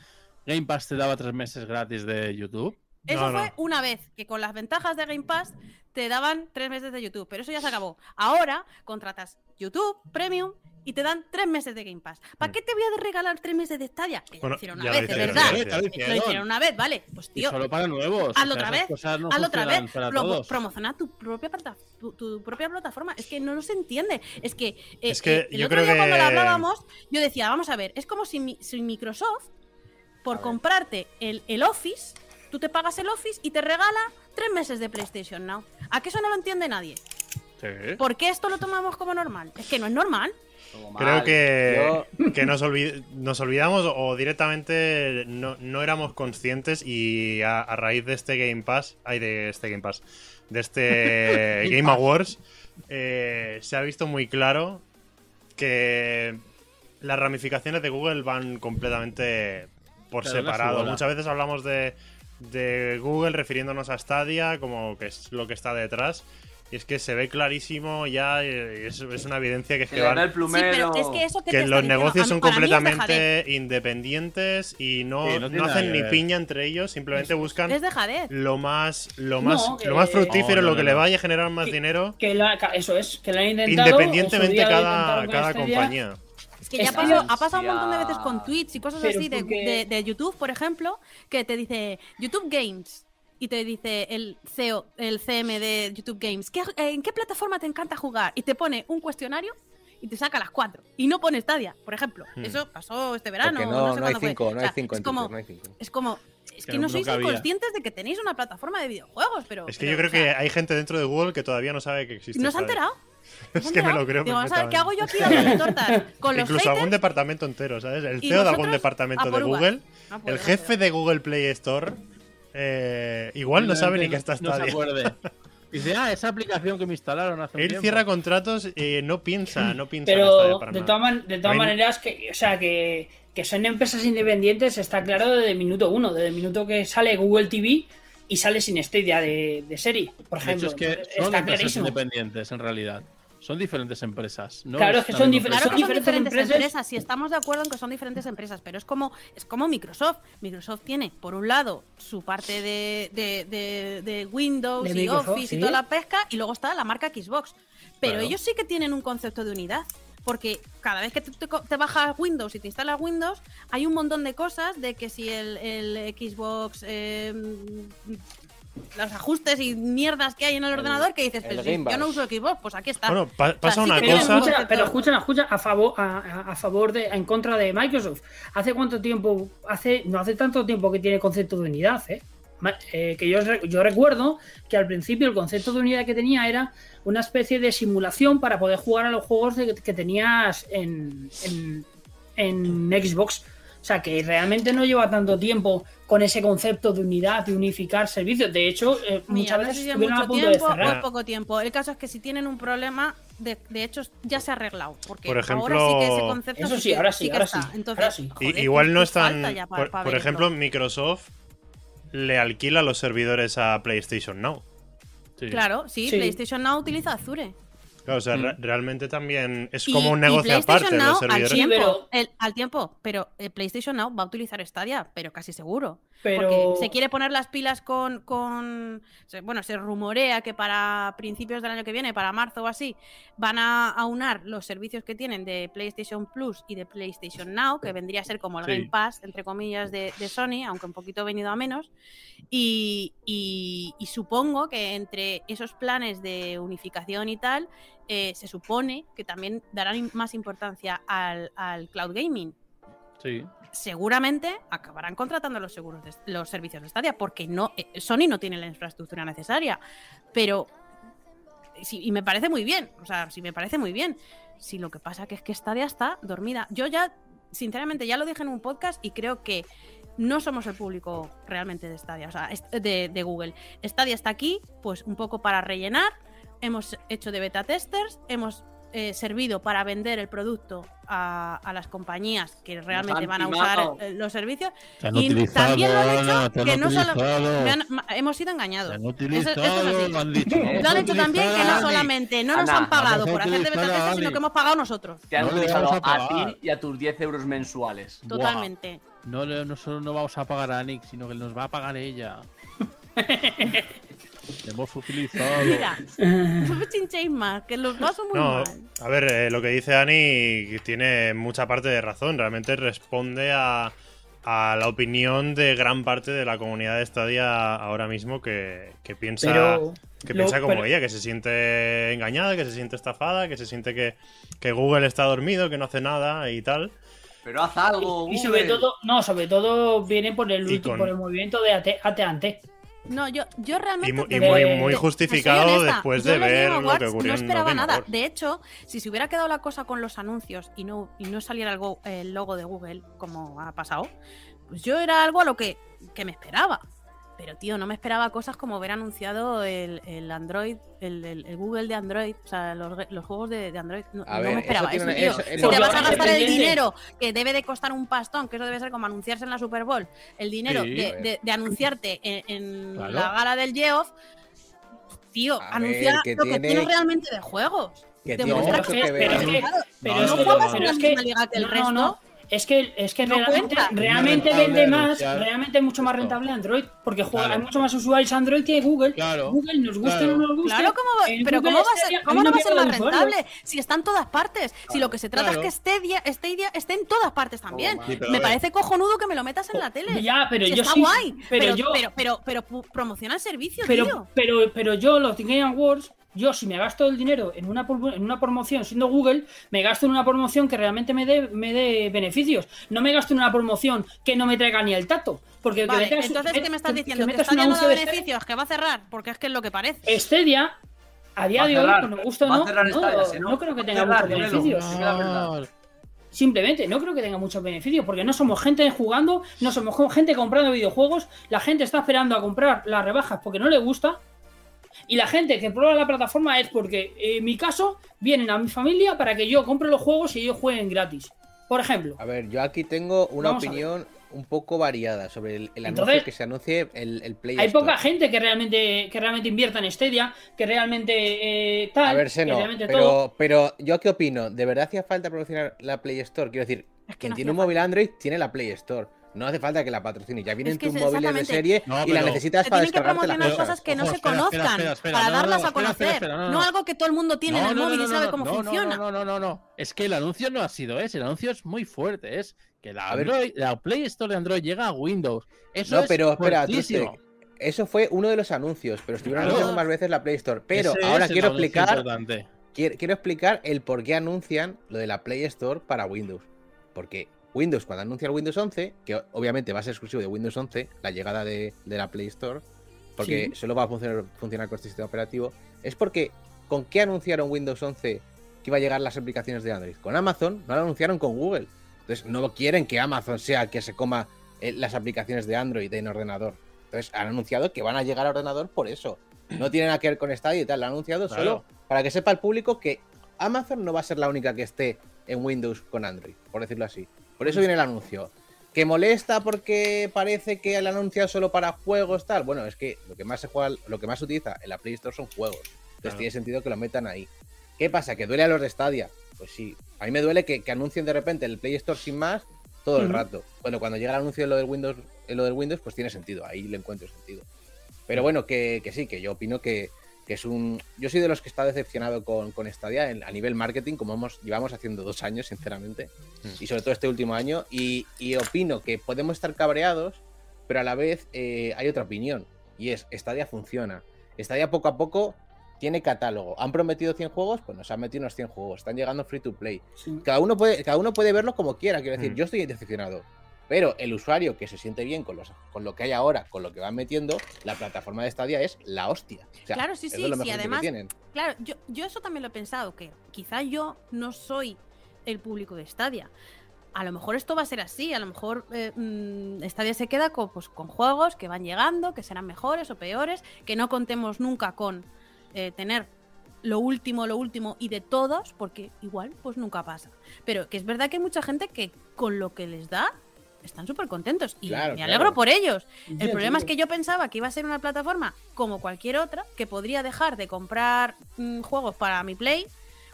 Game Pass te daba tres meses gratis de YouTube. Eso No, no. fue una vez, que con las ventajas de Game Pass te daban tres meses de YouTube, pero eso ya se acabó. Ahora contratas YouTube Premium y te dan tres meses de Game Pass. ¿Para Mm. qué te voy a regalar tres meses de Stadia? Que ya Bueno, lo hicieron una vez, de verdad. lo hicieron. hicieron. Lo hicieron una vez, vale. Pues Y tío, solo para nuevos. hazlo o sea, otra vez. no hazlo otra vez. Pro-. Promociona tu propia, plata- tu, tu propia plataforma. Es que no, no se entiende. Es que, eh, Es que eh, el yo otro creo día cuando que- lo hablábamos, yo decía, vamos a ver, es como si, mi- si Microsoft, por comprarte el, el Office, tú te pagas el Office y te regala tres meses de PlayStation Now. ¿A qué eso no lo entiende nadie? Sí. ¿Por qué esto lo tomamos como normal? Es que no es normal. Creo que, que nos, olvid- nos olvidamos o directamente no, no éramos conscientes y a, a raíz de este Game Pass, ay, de este Game Pass, de este Game Awards, eh, se ha visto muy claro que las ramificaciones de Google van completamente por separado. Muchas veces hablamos de, de Google refiriéndonos a Stadia como que es lo que está detrás. Y es que se ve clarísimo ya, eh, es, es una evidencia que es que van, el Sí, plumero. pero es que eso que, te que está los diciendo, negocios son completamente independientes y no, Sí, no hacen ni ver. piña entre ellos, simplemente buscan lo más lo más lo más fructífero, No, no, lo que no, le vaya a generar más Que- dinero Que la- ca- eso es, que lo han intentado. independientemente cada, cada Stadia, compañía. Que ya pasó- ha pasado un montón de veces con tweets y cosas Pero así de, porque- de- de YouTube, por ejemplo, que te dice YouTube Games y te dice el CEO, el CM de YouTube Games, ¿qué- ¿en qué plataforma te encanta jugar? Y te pone un cuestionario y te saca las cuatro. Y no pone Stadia, por ejemplo. Hmm. Eso pasó este verano. Porque no, no, sé no hay fue. cinco, O no sea, hay cinco en como, no hay cinco. es como, es que Que no sois conscientes de que tenéis una plataforma de videojuegos, pero... Es que pero, yo creo o sea, que hay gente dentro de Google que todavía no sabe que existe. ¿No se ha enterado? ¿No se Es que me lo creo Digo, vamos a ver, ¿qué hago yo aquí dándole tortas con los Incluso algún departamento entero, ¿sabes? El ¿Y CEO de algún departamento de. Google, el jefe de Google Play Store, eh, igual no sabe ni que está No se Stadia. acuerde. Dice, ah, esa aplicación que me instalaron hace un Él tiempo. cierra contratos y no piensa, no piensa en Stadia Pero de todas, man- de maneras, que, o sea, que, que son empresas independientes está claro desde el minuto uno, desde el minuto que sale Google TV y sale sin Stadia de, de serie, por De ejemplo. hecho, es que Entonces, son está empresas clarísimo. independientes, en realidad. Son diferentes empresas. No Claro, es que son difer- Claro son que son diferentes diferentes empresas. empresas, si estamos de acuerdo en que son diferentes empresas, pero es como, es como Microsoft. Microsoft tiene, por un lado, su parte de, de- de- de Windows De y Microsoft, Office sí. y toda la pesca, y luego está la marca Xbox. Pero Claro. ellos sí que tienen un concepto de unidad. Porque cada vez que tú te, co- te bajas Windows y te instalas Windows, hay un montón de cosas de que si el, el Xbox, eh, los ajustes y mierdas que hay en el, El- ordenador, que dices, pero si yo no uso Xbox, pues aquí está. Bueno, pa- pasa sí una Pero cosa. escucha, pero escucha, escucha, a favor, a, favor de, en contra de Microsoft. ¿Hace cuánto tiempo? Hace, no hace tanto tiempo que tiene concepto de unidad, ¿eh? Eh, que yo, yo recuerdo que al principio el concepto de unidad que tenía era una especie de simulación para poder jugar a los juegos de- que tenías en, en, en Xbox. O sea, que realmente no lleva tanto tiempo con ese concepto de unidad, de unificar servicios. De hecho, eh, Mira, muchas no sé veces si es estuvieron a mucho punto tiempo de cerrar. poco tiempo. El caso es que si tienen un problema, de, de hecho ya se ha arreglado. Porque Por ejemplo- ahora sí que ese concepto Eso sí, que- ahora sí, que ahora está. sí, Entonces, ahora sí. Joder, igual ¿qué- no están. por, pa por verlo? ejemplo, Microsoft le alquila los servidores a PlayStation Now. Sí. Claro, sí, Sí. PlayStation Now utiliza Azure. Claro, o sea, Mm. re- realmente también es Y- como un negocio PlayStation aparte, Now los al servidores. tiempo, pero- el- al tiempo, pero eh, PlayStation Now va a utilizar Stadia, pero casi seguro. Pero- Porque se quiere poner las pilas con, con. Bueno, se rumorea que para principios del año que viene, para marzo o así, van a aunar los servicios que tienen de PlayStation Plus y de PlayStation Now, que vendría a ser como el Sí. Game Pass, entre comillas, de, de Sony, aunque un poquito venido a menos. Y, y- y supongo que entre esos planes de unificación y tal, eh, se supone que también darán más importancia al, al cloud gaming Sí. seguramente acabarán contratando los seguros de, los servicios de Stadia porque no eh, Sony no tiene la infraestructura necesaria pero sí, y me parece muy bien o sea sí me parece muy bien si lo que pasa que es que Stadia está dormida yo ya sinceramente ya lo dije en un podcast y creo que no somos el público realmente de Stadia, o sea, de, de Google. Stadia está aquí, pues un poco para rellenar. Hemos hecho de beta testers, hemos eh, servido para vender el producto a, a las compañías que realmente van a usar eh, los servicios. Y utilizado, también lo han hecho han que no solo- han- hemos sido engañados. han Eso- esto es así. han dicho. Lo han hecho también que no solamente no nos Ana, han pagado por hacer de beta sino que hemos pagado nosotros. Te han No utilizado a ti y a tus 10 euros mensuales. Totalmente. No, le- no solo no vamos a pagar a Nick, sino que nos va a pagar ella. Hemos utilizado. Mira, no me chinchéis más, que los paso muy No, mal. a ver, eh, lo que dice Ani tiene mucha parte de razón. Realmente responde a, a la opinión de gran parte de la comunidad de Stadia ahora mismo que, que piensa, Pero. que lo- piensa como pero- ella, que se siente engañada, que se siente estafada, que se siente que, que Google está dormido, que no hace nada y tal. Pero haz algo. Y sobre Google. todo, no, sobre todo viene por el Y último, con- por el movimiento de ante. No, yo, yo realmente. Y, y muy, Eh, muy justificado honesta, después de ver lo que ocurrió No esperaba nada. De hecho, si se hubiera quedado la cosa con los anuncios y no, y no saliera algo, el logo de Google, como ha pasado, pues yo era algo a lo que, que me esperaba. Pero, tío, no me esperaba cosas como ver anunciado el, el Android, el, el- el Google de Android, o sea, los, los juegos de, de Android. No, A no ver, me esperaba eso tío. eso- si te vas a gastar el dinero que debe de costar un pastón, que eso debe ser como anunciarse en la Super Bowl, el dinero Sí. de, de- de anunciarte en, en Claro. la gala del Geoff, tío, A anuncia ver, que lo que tiene- tienes realmente de juegos. Que Demuestra tiene No, mucho que- que pero No, juegas en la misma liga que el no, resto. Es que es que No realmente, realmente No vende más, anunciar realmente es mucho más rentable Android, porque juega, Claro. hay mucho más usuarios Android que Google. Claro, Google nos gusta claro. o no nos gusta. Claro, ¿cómo pero Google ¿cómo va a Stadia ser, cómo no va a ser más rentable? Si está en todas partes. Si lo que se trata Claro. es que Stadia, Stadia esté en todas partes también. Sí, pero a Me parece cojonudo que me lo metas en la tele. Ya, pero Si yo está sí. guay. pero, Pero, yo, pero, pero, pero promociona el servicio, pero, tío. pero, pero yo, los Game Awards, yo si me gasto el dinero en una, en una promoción siendo Google, me gasto en una promoción que realmente me dé me dé beneficios. No me gasto en una promoción que no me traiga ni el tato. Porque que Vale, metas- entonces, ¿qué me estás diciendo? Que metas está de beneficios, que va a cerrar, porque es que es lo que parece. Stadia, a día Va a de hoy, cerrar. con gusto no, cerrar no, Stadia, no, no creo que tenga cerrar, muchos dímelo. beneficios. Simplemente, no creo que tenga muchos beneficios, porque no somos gente jugando, no somos gente comprando videojuegos, la gente está esperando a comprar las rebajas porque no le gusta, y la gente que prueba la plataforma es porque, en mi caso, vienen a mi familia para que yo compre los juegos y ellos jueguen gratis. Por ejemplo, A ver, yo aquí tengo una opinión un poco variada sobre el, el anuncio Entonces, que se anuncie el, el Play hay Store. poca gente que realmente, que realmente invierta en Stadia, que realmente eh, tal, A ver, Seno, todo. pero, pero yo qué opino, ¿de verdad hacía falta promocionar la Play Store? Quiero decir, Es que quien no tiene un móvil Android tiene la Play Store. No hace falta que la patrocine. Ya vienen Es que tus es móviles de serie No, y la necesitas para descargarte las promocionar cosas. cosas que no Ojo, se espera, conozcan espera, espera, para no, darlas no, a conocer. espera, espera, no, no, no. algo que todo el mundo tiene en el móvil y sabe cómo no, no, funciona. No, no, no, no. Es que el anuncio no ha sido ese. El anuncio es muy fuerte. Es que la. Android, la Play Store de Android llega a Windows. Eso No, es pero espera, tú te- eso fue uno de los anuncios, pero estuvieron Claro. anunciando más veces la Play Store. Pero Ese ahora quiero explicar, quiero explicar el por qué anuncian lo de la Play Store para Windows. Porque Windows, cuando anuncia el Windows 11, que obviamente va a ser exclusivo de Windows 11, la llegada de, de la Play Store, porque Sí. solo va a funcionar, funcionar con este sistema operativo, es porque ¿con qué anunciaron Windows 11 que iba a llegar las aplicaciones de Android? Con Amazon, no lo anunciaron con Google. Entonces no quieren que Amazon sea el que se coma eh, las aplicaciones de Android en ordenador. Entonces han anunciado que van a llegar a ordenador por eso. No tiene nada que ver con Stadia y tal, lo han anunciado Claro. solo para que sepa el público que Amazon no va a ser la única que esté en Windows con Android, por decirlo así. Por eso viene el anuncio. ¿Que molesta porque parece que el anunciado solo para juegos tal? Bueno, es que lo que más se juega, lo que más se utiliza en la Play Store son juegos. Entonces Claro. tiene sentido que lo metan ahí. ¿Qué pasa? ¿Que duele a los de Stadia? Pues sí. A mí me duele que, que anuncien de repente el Play Store sin más todo el rato. Bueno, cuando llega el anuncio de lo del Windows, en lo del Windows, pues tiene sentido. Ahí le encuentro sentido. Pero bueno, que, que sí, que yo opino que, que es un. Yo soy de los que está decepcionado con, con Stadia en- a nivel marketing, como hemos, llevamos haciendo dos años, sinceramente. Y sobre todo este último año. Y, y opino que podemos estar cabreados, pero a la vez eh, hay otra opinión. Y es, Stadia funciona. Stadia poco a poco tiene catálogo. Han prometido 100 juegos, pues nos han metido unos 100 juegos. Están llegando free to play. Sí. Cada uno puede, cada uno puede verlo como quiera. Quiero decir, Mm. yo estoy decepcionado. Pero el usuario que se siente bien con, los, con lo que hay ahora, con lo que van metiendo, la plataforma de Stadia es la hostia. O sea, Claro, sí, sí, sí, además-. Claro, yo, yo eso también lo he pensado, que quizá yo no soy el público de Stadia. A lo mejor esto va a ser así, a lo mejor eh, mm, Stadia se queda con, pues, con juegos que van llegando, que serán mejores o peores, que no contemos nunca con eh, tener lo último, lo último y de todos, porque igual pues nunca pasa. Pero que es verdad que hay mucha gente que con lo que les da están súper contentos y Claro, me claro. alegro por ellos. El problema es que yo pensaba que iba a ser una plataforma como cualquier otra, que podría dejar de comprar mm, juegos para mi Play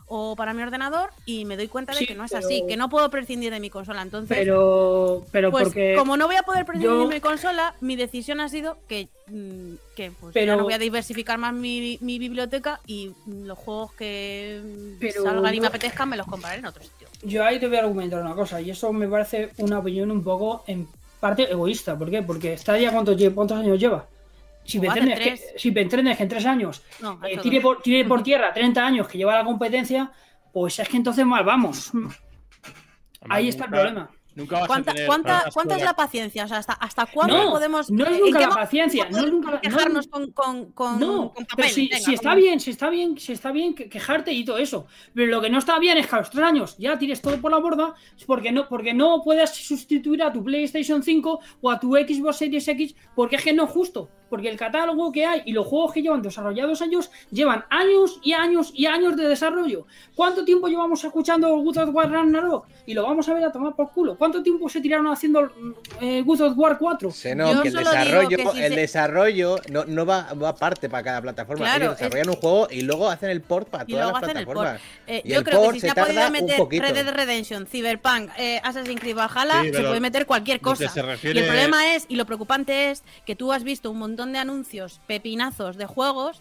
o para mi ordenador y me doy cuenta de Sí, que no es pero- así, que no puedo prescindir de mi consola. Entonces, Pero, pero pues porque. como no voy a poder prescindir yo- de mi consola, mi decisión ha sido que, mm, que pues, Pero- ya no voy a diversificar más mi, mi biblioteca y mm, los juegos que mm, Pero salgan y me apetezcan me los compraré en otro sitio. Yo ahí te voy a argumentar una cosa, y eso me parece una opinión un poco en parte egoísta. ¿Por qué? Porque Stadia, ¿cuántos, cuántos años lleva? Si que, tres. si que en tres años No, eh, tire, por, tire por tierra 30 años que lleva la competencia, pues es que entonces mal vamos. Ahí está el problema. Nunca vas a ¿Cuánta, tener cuánta- cuánta es la paciencia? O sea, ¿hasta, hasta cuándo No, podemos. no es ¿en nunca la paciencia, no es nunca no- quejarnos con, con, con, No, con pero si, Venga, si está bien, si está bien, si está bien que- quejarte y todo eso. Pero lo que no está bien es que a los tres años ya tires todo por la borda porque no, porque no puedas sustituir a tu PlayStation 5 o a tu Xbox Series X porque es que no es justo. Porque el catálogo que hay y los juegos que llevan desarrollados ellos llevan años y años y años de desarrollo. ¿Cuánto tiempo llevamos escuchando God of War Ragnarok? Y lo vamos a ver a tomar por culo. ¿Cuánto tiempo se tiraron haciendo eh, God of War 4? Se no, Yo que el desarrollo, que si el se- desarrollo no, no va, va aparte para cada plataforma. Claro, Ellos desarrollan un juego y luego hacen el port para Y todas luego las hacen el port. plataformas. Eh, Y yo el creo que port si se se ha podido tarda un meter poquito. Red Dead Redemption, Cyberpunk, eh, Assassin's Creed Valhalla, Sí, se puede meter cualquier que cosa. se Y refiere- el problema es, y lo preocupante es, que tú has visto un montón de anuncios pepinazos de juegos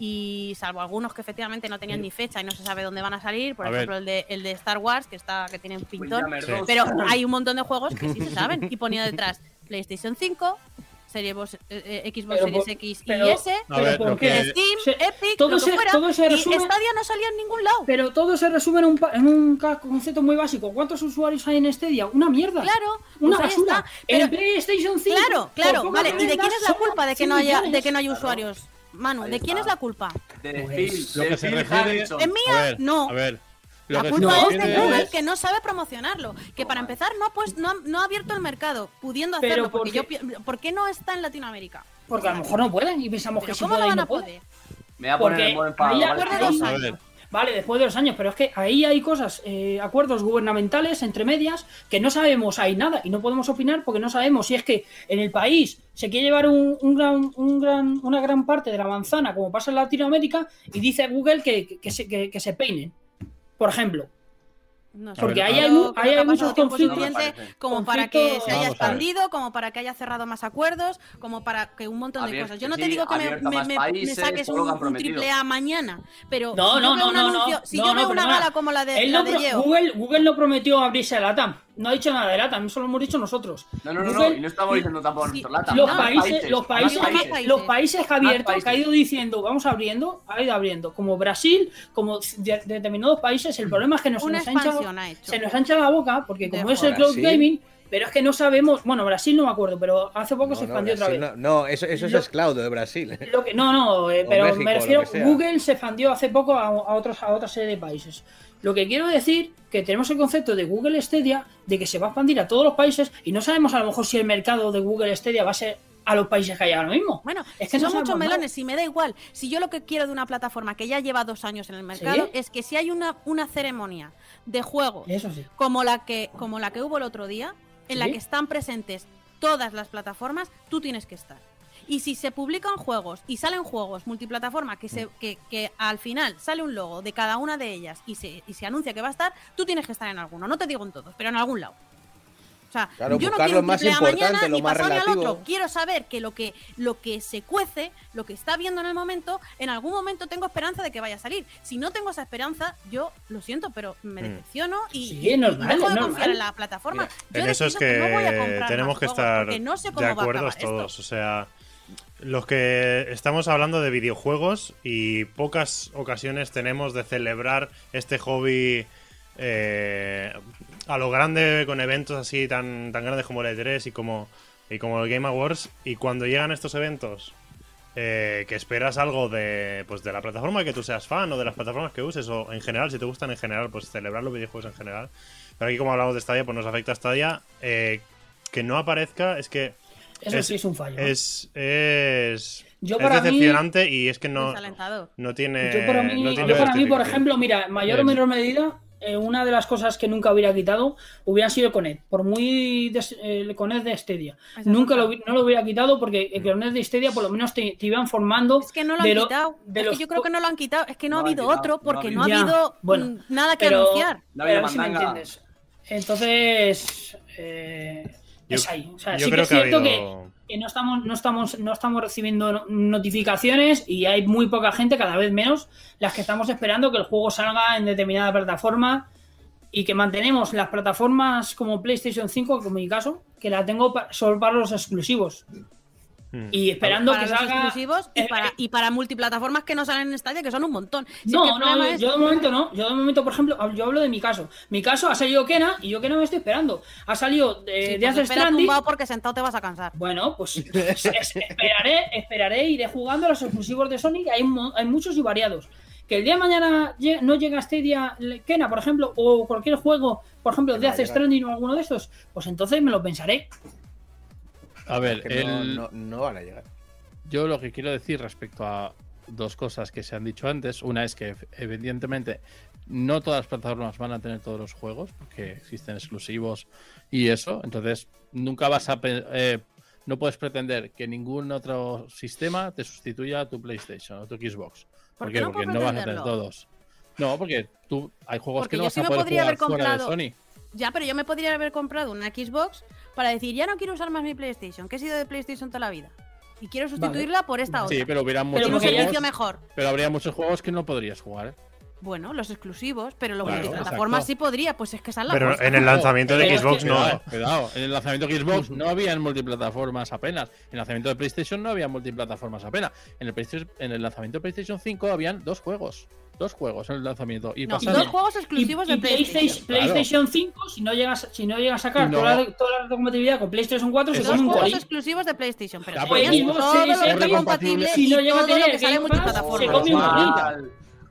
y salvo algunos que efectivamente no tenían ni fecha y no se sabe dónde van a salir, por A ejemplo el de, el de Star Wars, que está que tiene un pintón, Sí. 2. pero hay un montón de juegos que sí se saben y ponía detrás PlayStation 5, Serie Xbox, eh, eh, Xbox Pero Series por- X pero- y S, ver, Steam, se- Epic, todo lo que se- fuera, todo se y resume- Stadia no salía en ningún lado. Pero todo se resume en un, pa- en un concepto muy básico. ¿Cuántos usuarios hay en Stadia? Una mierda. Claro, Una pues basura. Pero- en PlayStation 5. Claro, claro, vale. ¿Y de quién es la culpa de que 100 no haya, de que no hay usuarios? Manu, ¿de quién es la culpa? De Phil, lo que se refiere-. ¿Es mía? A ver, no. A ver. Lo La culpa no, es de Google es- que no sabe promocionarlo. Que para empezar no, pues, no, ha- no ha abierto el mercado, pudiendo Pero hacerlo. Porque ¿por yo, pi- ¿Por qué no está en Latinoamérica? Porque a lo mejor no pueden y pensamos ¿Pero que sí cómo no pueden y van no a poder? Me voy a poner en buen ¿vale? Vale, después de dos años, pero es que ahí hay cosas, eh, acuerdos gubernamentales entre medias que no sabemos, hay nada y no podemos opinar porque no sabemos si es que en el país se quiere llevar un, un gran, un gran, una gran parte de la manzana, como pasa en Latinoamérica, y dice Google que, que- que se, que- que se peinen, por ejemplo. No sé. Porque ahí hay mu- creo que ahí ha hay muchos conflictos. como para que se haya expandido, como para que haya cerrado más acuerdos, como para que un montón de Abierto, cosas. Yo no te sí, digo que me, saques un, triple A mañana, pero No, si no, yo veo no, un no, anuncio- no. si no, yo no, veo una gala como la de, Él la no de Yeo, Google, Google no prometió abrirse a LATAM. No ha dicho nada de LATAM, eso lo hemos dicho nosotros. No, no, no, no, y no estamos diciendo tampoco Sí, nuestro lata. los países, los países, los países que ha abierto, países. que ha ido diciendo, vamos abriendo, ha ido abriendo, como Brasil, como de- determinados países, el problema es que nos, una nos ha hinchado, expansión ha hecho. se nos ha hinchado la boca, porque como De es el cloud gaming, pero es que no sabemos, bueno, Brasil no me acuerdo, pero hace poco No, se no, expandió otra vez. no, no, eso, eso Lo- es Claudio de Brasil. Lo que, no, no, eh, pero México, me refiero. Google se expandió hace poco a, a otros, a otra serie de países. Lo que quiero decir que tenemos el concepto de Google Stadia de que se va a expandir a todos los países y no sabemos a lo mejor si el mercado de Google Stadia va a ser a los países que hay ahora mismo. Bueno, Es que no son muchos melones y me da igual. Si yo lo que quiero de una plataforma que ya lleva dos años en el mercado ¿Sí? es que si hay una, una ceremonia de sí. como la que como la que hubo el otro día, en la que están presentes todas las plataformas, tú tienes que estar. Y si se publican juegos y salen juegos multiplataforma que, Mm. se, que, que al final sale un logo de cada una de ellas y se, y se anuncia que va a estar, tú tienes que estar en alguno. No te digo en todos, pero en algún lado. O sea, Claro, yo no quiero lo un más triple A importante, mañana lo ni más al relativo. otro. Quiero saber que lo que lo que se cuece, lo que está viendo en el momento, en algún momento tengo esperanza de que vaya a salir. Si no tengo esa esperanza, yo lo siento, pero me Mm. decepciono y, Sí, y- y normal, dejo de confiar en la plataforma. Mira, Yo En eso es decido no voy a que comprar tenemos que estar porque no sé de acuerdo esto. todos. O sea, los que estamos hablando de videojuegos y pocas ocasiones tenemos de celebrar este hobby eh, a lo grande con eventos así tan, tan grandes como el E3 y como, y como el Game Awards. Y cuando llegan estos eventos eh, que esperas algo de, pues, de la plataforma que tú seas fan o de las plataformas que uses o en general, si te gustan en general, pues celebrar los videojuegos en general. Pero aquí como hablamos de Stadia, pues nos afecta a Stadia. eh, que no aparezca, es que Eso Es- sí es un fallo. Es, es, Yo es para mí- decepcionante y es que no, no tiene. yo para mí, no tiene yo para mí, por ejemplo, mira, en mayor o menor medida, eh, una de las cosas que nunca hubiera quitado hubiera sido el Connect. Por muy des- eh, el Connect de. Esa Nunca lo, no lo hubiera quitado porque el Connect de Stadia por lo menos te, te iban formando. Es que no lo han lo- quitado. de Es los que yo creo que no lo han quitado. Es que no, No ha habido quitado, otro no porque no ha habido. bueno, nada que pero, anunciar. No pero a había ver si me entiendes. Entonces, eh, es ahí. O sea, sí que es ha cierto que, que no estamos, no estamos, no estamos recibiendo no- notificaciones y hay muy poca gente, cada vez menos, las que estamos esperando que el juego salga en determinada plataforma y que mantenemos las plataformas como PlayStation 5, como en mi caso, que la tengo solo para los exclusivos. Hmm. Y esperando para que los salga. exclusivos y eh, para, eh, y para multiplataformas que no salen en Stadia, que son un montón. Si es que no, no, yo, es- yo de momento no. Yo de momento, por ejemplo, yo hablo de mi caso. Mi caso ha salido Kena y yo Kena me estoy esperando. Ha salido de, Sí, de pues Death espera Stranding. tumbado porque sentado te vas a cansar. Bueno, pues es- es- esperaré, esperaré, iré jugando a los exclusivos de Sonic, hay, mo- hay muchos y variados. Que el día de mañana no llega Stadia le- Kena, por ejemplo, o cualquier juego, por ejemplo, Que no de Death. Stranding o alguno de estos, pues entonces me lo pensaré. A ver, Que no, el- no- no van a llegar. yo lo que quiero decir respecto a dos cosas que se han dicho antes. Una es que evidentemente no todas las plataformas van a tener todos los juegos, porque existen exclusivos y eso. Entonces, nunca vas a... eh, no puedes pretender que ningún otro sistema te sustituya a tu PlayStation o tu Xbox. ¿Por ¿Por qué no Porque puedo no vas a tener todos. No, porque tú hay juegos Porque que no vas sí a poder jugar fuera de Sony. Ya, pero yo me podría haber comprado una Xbox para decir, ya no quiero usar más mi PlayStation, que he sido de PlayStation toda la vida. Y quiero sustituirla por esta otra. Sí, pero hubiera Pero muchos servicio juegos, mejor. pero habría muchos juegos que no podrías jugar. Bueno, los exclusivos, pero los Claro, multiplataformas sí podría, pues es que esa es la Pero cosa. en el lanzamiento de Pero Xbox que- no. Cuidado, cuidado. En el lanzamiento de Xbox no había en multiplataformas apenas. En el lanzamiento de PlayStation no había multiplataformas apenas. En el, PlayStation- en el lanzamiento de PlayStation 5 habían dos juegos. Dos juegos en el lanzamiento. Y No, y pasaron- dos juegos exclusivos y de PlayStation. PlayStation, PlayStation 5, si no llegas, si no llega a sacar no- toda, la, toda la compatibilidad con PlayStation 4, se come Dos un juegos exclusivos de PlayStation, pero si Xbox todo lo si no llega a lo tener que sale multiplataforma. se come un.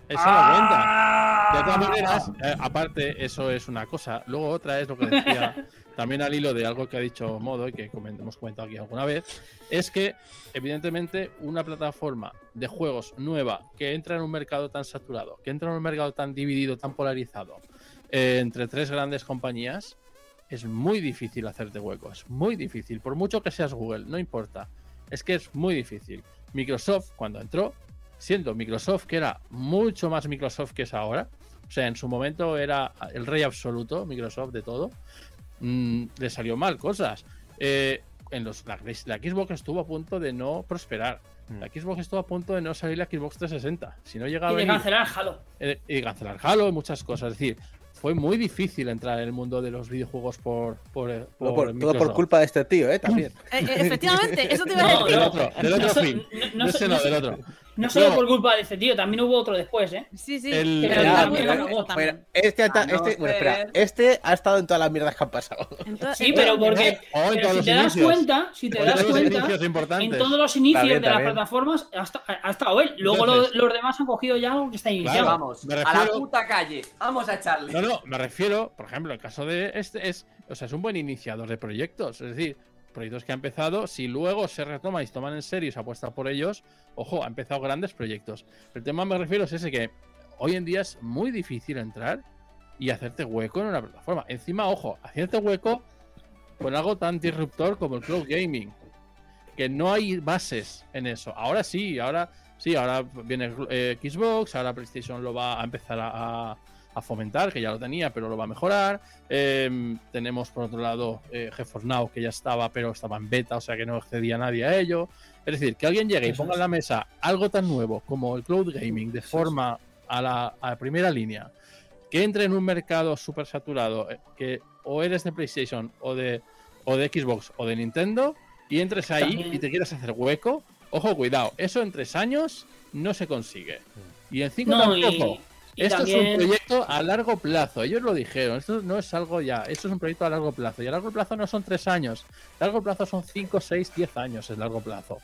Eso no cuenta. De todas maneras, eh, aparte, eso es una cosa. Luego otra es lo que decía también al hilo de algo que ha dicho Modo y que hemos comentado aquí alguna vez, es que evidentemente una plataforma de juegos nueva que entra en un mercado tan saturado, que entra en un mercado tan dividido, tan polarizado, eh, entre tres grandes compañías, es muy difícil hacerte hueco. Es muy difícil. Por mucho que seas Google, no importa. Es que es muy difícil. Microsoft, cuando entró, siendo Microsoft, que era mucho más Microsoft que es ahora, o sea, en su momento era el rey absoluto, Microsoft de todo, mm, le salió mal cosas. Eh, en los, la, la Xbox estuvo a punto de no prosperar. Mm. La Xbox estuvo a punto de no salir la Xbox 360. Si no llegaba Y a de venir- cancelar Halo. eh, y cancelar Halo y muchas cosas. Es decir, fue muy difícil entrar en el mundo de los videojuegos por, por, eh, Todo por por, todo por Microsoft. culpa de este tío, ¿eh? También. Eh, eh, efectivamente, eso te iba a No, decir. Del no. otro, del otro No so- fin. no- no no no, so- del otro. No solo por culpa de este tío, también hubo otro después, ¿eh? Sí, sí. El- pero este, Ah, no, este, bueno, espera, este ha estado en todas las mierdas que han pasado. Entonces, Sí, pero eh, porque pero si te das inicios. cuenta, si te das todos los cuenta, en todos los inicios bien, de las plataformas ha, esta- ha estado él. Luego Entonces- los demás han cogido ya algo que está iniciado. Claro. Vamos, me a la puta calle. Vamos a echarle. No, no, me refiero, por ejemplo, el caso de este es, o sea, es un buen iniciador de proyectos, es decir, proyectos que ha empezado, si luego se retoma y se toman en serio y se apuesta por ellos, ojo, ha empezado grandes proyectos. El tema me refiero es ese que hoy en día es muy difícil entrar y hacerte hueco en una plataforma. Encima, ojo, hacerte hueco con algo tan disruptor como el cloud gaming, que no hay bases en eso. Ahora sí, ahora sí, ahora viene eh, Xbox, ahora PlayStation lo va a empezar a, a- a fomentar, que ya lo tenía, pero lo va a mejorar. Eh, tenemos por otro lado eh, GeForce Now, que ya estaba, pero estaba en beta, o sea que no accedía nadie a ello. Es decir, que alguien llegue y ponga en la mesa algo tan nuevo como el cloud gaming de forma a la, a la primera línea, que entre en un mercado súper saturado, eh, que o eres de PlayStation o de, o de Xbox o de Nintendo, y entres ahí También. y te quieras hacer hueco, ojo, cuidado, eso en tres años no se consigue. Y en cinco No, y- tampoco. y esto es un proyecto a largo plazo, ellos lo dijeron, esto no es algo ya, esto es un proyecto a largo plazo. Y a largo plazo no son tres años, a largo plazo son cinco, seis, diez años, es largo plazo.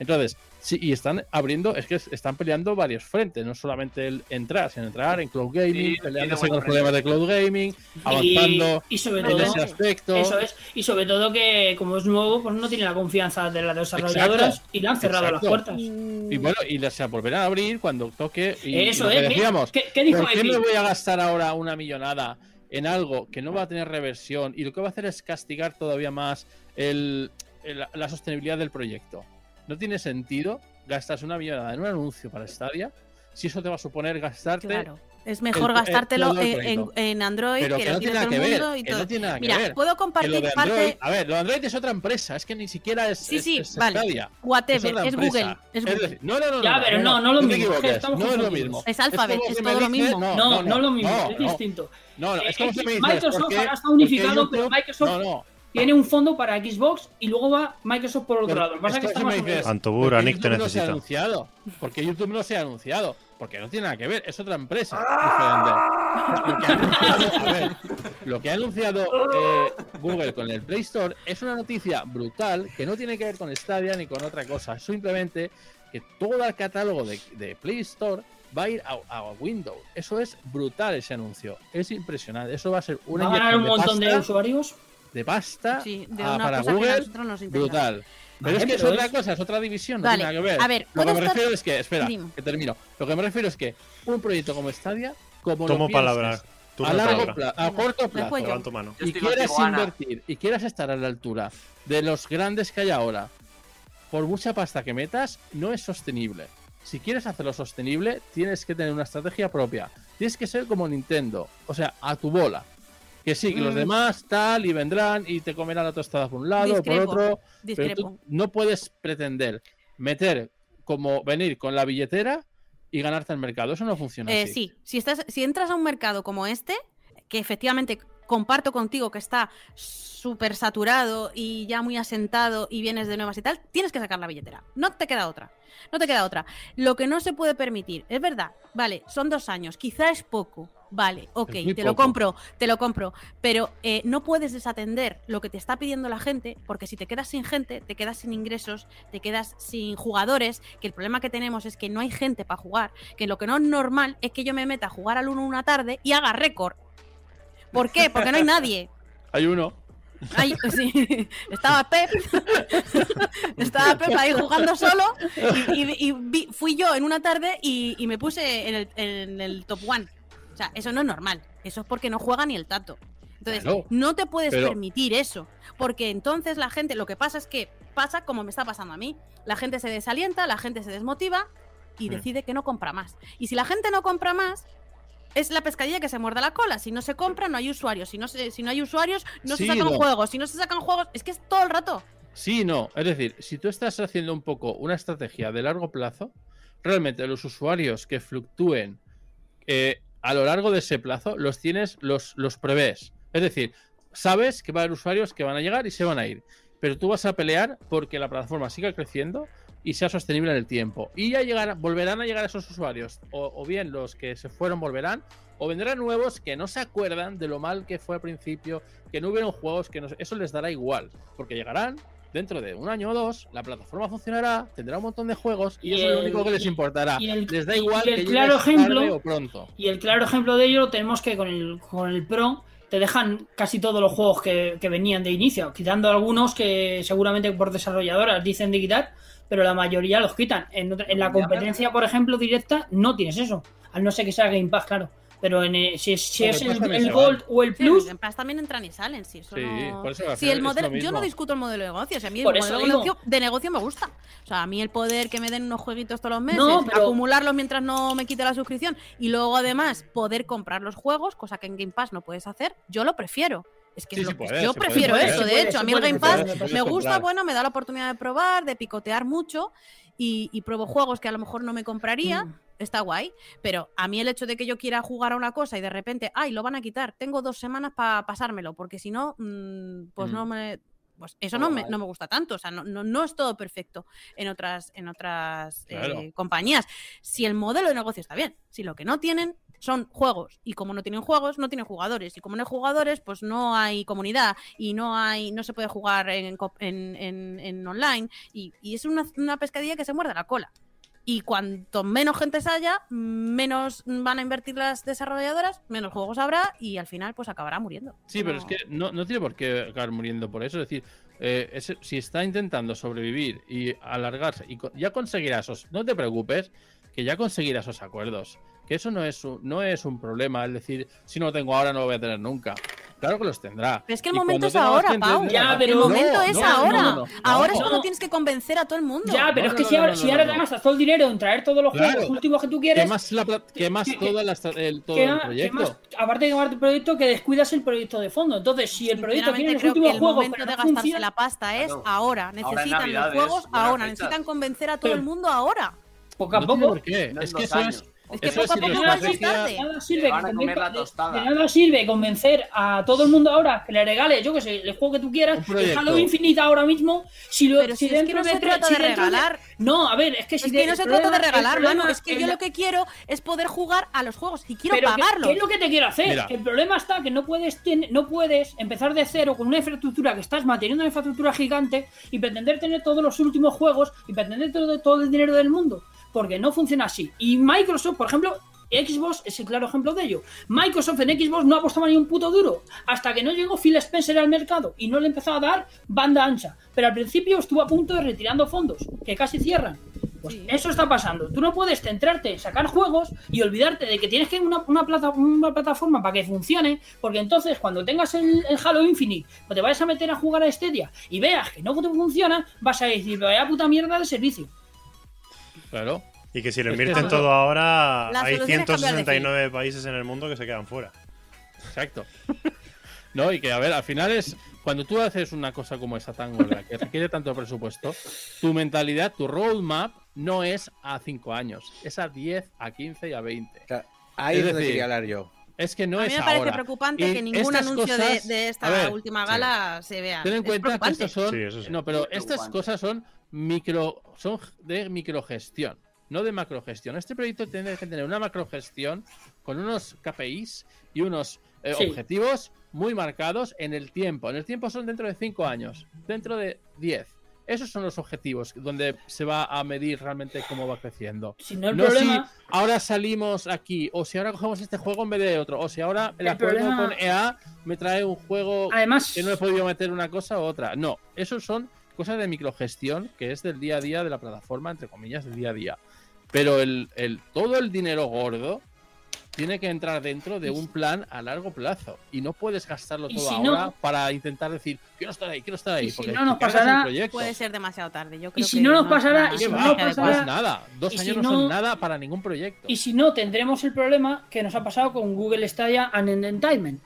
Entonces, sí, y están abriendo, es que es- están peleando varios frentes, no solamente el entrar, sino entrar en cloud gaming, Sí, peleándose con los problemas de cloud gaming, avanzando Y, y sobre en todo, ese aspecto. eso es, y sobre todo que como es nuevo, pues no tiene la confianza de las desarrolladoras Exacto. y le han cerrado Exacto. las puertas. Y bueno, y las se volverán a abrir cuando toque. Y, y Eso que es, decíamos, ¿qué, qué dijo ¿Por qué me voy a gastar ahora una millonada en algo que no va a tener reversión y lo que va a hacer es castigar todavía más el, el- la sostenibilidad del proyecto? No tiene sentido gastarse una millonada en un anuncio para Stadia si eso te va a suponer gastarte. Claro. Es mejor el- gastártelo el en, Android, Pero que, que lo no tiene nada el que ver. y Que todo. no tiene nada que Mira, ver. puedo compartir Android, parte. a ver, lo Android es otra empresa, es que ni siquiera es, Sí, es- sí, es vale. Stadia. Whatever, es. Google. Es Google. decir, no, no, no, Ya, no, pero no, no lo mismo, no es lo mismo. Es Alphabet, como es todo lo mismo. No, no, lo mismo, es distinto. No, no, es Eh, como eh, si me dices, Microsoft ¿por qué- ahora está unificado, pero Microsoft No, no, tiene un fondo para Xbox y luego va Microsoft por otro Pero lado. Lo pasa que es está más dices- Antobura, porque Nick te YouTube no se ha necesita. anunciado. Porque YouTube no se ha anunciado. Porque no tiene nada que ver, es otra empresa Ah. diferente. Lo que ha anunciado, a ver, lo que ha anunciado eh, Google con el Play Store es una noticia brutal que no tiene que ver con Stadia ni con otra cosa. Es simplemente que todo el catálogo de, de Play Store va a ir a, a Windows. Eso es brutal ese anuncio. Es impresionante. Eso va a ser una Va a ganar un montón de usuarios. De pasta Sí, de una para cosa que a Google nosotros nos brutal. Pero Vale, es que es pero otra es- cosa, es otra división, no tiene nada que ver. a ver, lo que ¿puedo me estar- refiero es que, espera, Dime. que termino. Lo que me refiero es que un proyecto como Stadia, como Tomo lo palabra. A largo plazo, a corto plazo. Levanto mano. Y quieras invertir y quieras estar a la altura de los grandes que hay ahora, por mucha pasta que metas, no es sostenible. Si quieres hacerlo sostenible, tienes que tener una estrategia propia. Tienes que ser como Nintendo, o sea, a tu bola. Que sí, que los Mm. demás tal y vendrán y te comerán la tostada por un lado o por Discrepo, otro. Pero Discrepo. tú no puedes pretender meter como venir con la billetera y ganarte el mercado. Eso no funciona Eh, así. sí, si, estás, si entras a un mercado como este, que efectivamente comparto contigo que está súper saturado y ya muy asentado y vienes de nuevas y tal, tienes que sacar la billetera. No te queda otra. No te queda otra. Lo que no se puede permitir, es verdad, vale, son dos años, quizá es poco, vale, ok, te lo compro, te lo compro, pero eh, no puedes desatender lo que te está pidiendo la gente, porque si te quedas sin gente, te quedas sin ingresos, te quedas sin jugadores, que el problema que tenemos es que no hay gente para jugar, que lo que no es normal es que yo me meta a jugar al 1 una tarde y haga récord. ¿Por qué? Porque no hay nadie. Hay uno. Ay, sí. Estaba Pep. Estaba Pep ahí jugando solo. Y, y- y vi- fui yo en una tarde y, y me puse en el, en el top one. O sea, eso no es normal. Eso es porque no juega ni el tato. Entonces, Claro, no te puedes pero- permitir eso. Porque entonces la gente, lo que pasa es que pasa como me está pasando a mí. La gente se desalienta, la gente se desmotiva y Mm. decide que no compra más. Y si la gente no compra más, es la pescadilla que se muerde la cola. Si no se compra, no hay usuarios. Si no, se- si no hay usuarios, no Sí, se sacan no. juegos. Si no se sacan juegos, es que es todo el rato. Sí, no. Es decir, si tú estás haciendo un poco una estrategia de largo plazo, realmente los usuarios que fluctúen eh, a lo largo de ese plazo los tienes, los, los prevés. Es decir, sabes que va a haber usuarios que van a llegar y se van a ir. Pero tú vas a pelear porque la plataforma siga creciendo y sea sostenible en el tiempo. Y ya llegarán, volverán a llegar esos usuarios. O, o bien los que se fueron volverán. O vendrán nuevos que no se acuerdan de lo mal que fue al principio, que no hubieron juegos, que no, eso les dará igual. Porque llegarán, dentro de un año o dos, la plataforma funcionará, tendrá un montón de juegos y, Y eso es lo único que les importará. y el- les da igual y el que claro ejemplo- tarde o pronto. Y el claro ejemplo de ello lo tenemos que con el, con el Pro te dejan casi todos los juegos que, que venían de inicio, quitando algunos que seguramente por desarrolladoras dicen de quitar, pero la mayoría los quitan. En, otra- en la competencia, por ejemplo, directa, no tienes eso, al no ser que sea Game Pass, claro. Pero en, eh, si es, si es el, Gold o el Sí, Plus, los Game Pass también entran y salen, sí. Eso Sí, no- por eso Sí, final el modelo, lo yo no discuto el modelo de negocio. O sea, a mí el Por modelo de negocio, de negocio me gusta. O sea, a mí el poder que me den unos jueguitos todos los meses, No, pero- acumularlos mientras no me quite la suscripción y luego además poder comprar los juegos, cosa que en Game Pass no puedes hacer, yo lo prefiero. Es que Sí, lo puede, yo prefiero puede, eso. de puede, hecho, a mí el Game Pass me gusta, comprar. bueno, me da la oportunidad de probar, de picotear mucho y, y pruebo juegos que a lo mejor no me compraría. Mm. Está guay, pero a mí el hecho de que yo quiera jugar a una cosa y de repente, ay, lo van a quitar, tengo dos semanas para pasármelo, porque si no, mm, pues Mm. no me. Pues eso no me, no me gusta tanto, o sea, no, no, no es todo perfecto en otras, en otras eh, compañías. Si el modelo de negocio está bien, si lo que no tienen son juegos. Y como no tienen juegos, no tienen jugadores. Y como no hay jugadores, pues no hay comunidad. Y no hay, no se puede jugar en, en- en- en online. Y, y es una, una pescadilla que se muerde la cola. Y cuanto menos gente haya, menos van a invertir las desarrolladoras, menos juegos habrá y al final pues acabará muriendo. Sí, pero es que no, no tiene por qué acabar muriendo por eso. Es decir, eh, si está intentando sobrevivir y alargarse, y ya conseguirá esos. No te preocupes, que ya conseguirá esos acuerdos. Que eso no es un, no es un problema. Es decir, si no lo tengo ahora, no lo voy a tener nunca. Claro que los tendrá. Pero es que el Y momento es más ahora, Pau. Ya, pero- el momento No, es no, ahora. no, no, no. ahora es No. cuando tienes que convencer a todo el mundo. Ya, pero No, es que no, si, ahora, no, si ahora no. te gastas todo el dinero en traer todos los Claro. juegos últimos que tú quieres, Quemas, la, pla- quemas que- la esta- el, todo que- el que proyecto. más- aparte de quemar tu proyecto, que descuidas el proyecto de fondo. Entonces, si el proyecto tiene los que últimos el juegos, momento pero de gastarse funciona, la pasta es Claro. ahora. Necesitan los juegos ahora. Necesitan convencer a todo el mundo ahora. poco a poco. Es que eso es. Es que poco a poco va a ser idiosincrasia- tarde. De nada Te sirve van a comer la de- tostada. de nada sirve convencer a todo el mundo ahora que le regale, yo que sé, el juego que tú quieras. Halo Infinite ahora mismo, si lo Pero si es que no se de trata si de dentro regalar. No, a ver, es que si Es de- que no se trata de regalar, mano. Es que yo la- lo que quiero es poder jugar a los juegos y quiero Pero ¿qué- pagarlos. ¿qué, es lo que te quiero hacer? El problema está que no puedes, no puedes empezar de cero con una infraestructura que estás manteniendo una infraestructura gigante y pretender tener todos los últimos juegos y pretender todo, todo el dinero del mundo. Porque no funciona así. Y Microsoft, por ejemplo, Xbox es el claro ejemplo de ello. Microsoft en Xbox no apostaba ni un puto duro hasta que no llegó Phil Spencer al mercado y no le empezó a dar banda ancha. Pero al principio estuvo a punto de retirando fondos, que casi cierran. Pues Sí. eso está pasando. Tú no puedes centrarte en sacar juegos y olvidarte de que tienes que una, una, plata- una plataforma para que funcione, porque entonces cuando tengas el, el Halo Infinite, pues te vayas a meter a jugar a Stadia y veas que no te funciona, vas a decir, vaya puta mierda de servicio. Claro. Y que si lo Es que invierten todo ahora, La hay solución es cambiar de 169 países en el mundo que se quedan fuera. Exacto. No, y que a ver, al final es cuando tú haces una cosa como esa tan gorda, que requiere tanto presupuesto, tu mentalidad, tu roadmap no es a 5 años, es a 10, a 15 y a 20. O sea, ahí Es es, donde decir, quería hablar yo. Es que no a mí es me parece ahora. preocupante Y que ningún estas anuncio de- cosas- de, a esta ver, última sí. gala se vea. Ten en Es cuenta que estos son. Sí, eso sí. No, pero estas cosas son micro. son de microgestión, no de macrogestión. Este proyecto tiene que tener una macrogestión con unos KPIs y unos eh, Sí. objetivos muy marcados en el tiempo. En el tiempo son dentro de 5 años, dentro de 10. Esos son los objetivos donde se va a medir realmente cómo va creciendo. Si no el no problema... si ahora salimos aquí, o si ahora cogemos este juego en vez de otro, o si ahora el, El acuerdo problema- con EA me trae un juego Además, que no he podido meter una cosa u otra. No, esos son cosas de microgestión que es del día a día de la plataforma, entre comillas, del día a día. Pero el, el- todo el dinero gordo tiene que entrar dentro de un plan a largo plazo. Y no puedes gastarlo Y todo si ahora no- para intentar decir, quiero estar ahí, quiero estar ahí. Y si porque no nos pasará. Puede ser demasiado tarde. Yo creo si que no nos pasará- y si una ¿Qué no No pasará- es nada. Dos y años si no, son no- nada para ningún proyecto. Y si no, tendremos el problema que nos ha pasado con Google Stadia and Entertainment.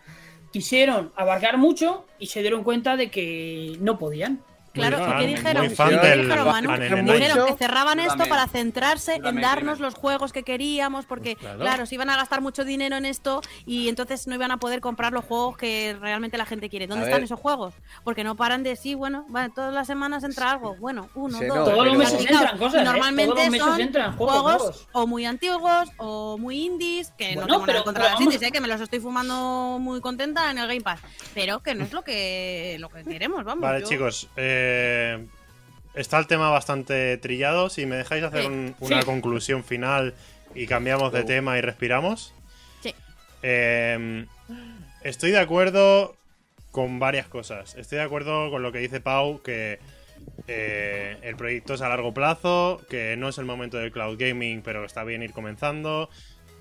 Quisieron abarcar mucho y se dieron cuenta de que no podían. Claro, Muy ¿y fan, qué muy dijeron? fan ¿Qué del dijeron, Manu? Dijeron que cerraban esto para centrarse en darnos los juegos que queríamos, porque, Pues claro. claro. se iban a gastar mucho dinero en esto y entonces no iban a poder comprar los juegos que realmente la gente quiere. ¿Dónde A están ver. esos juegos? Porque no paran de sí, bueno, vale, todas las semanas entra algo, bueno, uno, Sí, dos. no, Todos los meses entran cosas, ¿eh? Normalmente Todos los meses son entran juegos o muy antiguos o muy indies, que Bueno, no tengo nada pero- contra pero las vamos- indies, ¿eh? que me los estoy fumando muy contenta en el Game Pass, pero que no es lo que, lo que queremos, vamos. Vale, chicos. eh, está el tema bastante trillado. Si me dejáis hacer Sí. un- una Sí. conclusión final y cambiamos de tema y respiramos. Sí. Eh, estoy de acuerdo con varias cosas. Estoy de acuerdo con lo que dice Pau, que eh, el proyecto es a largo plazo, que no es el momento del cloud gaming, pero está bien ir comenzando,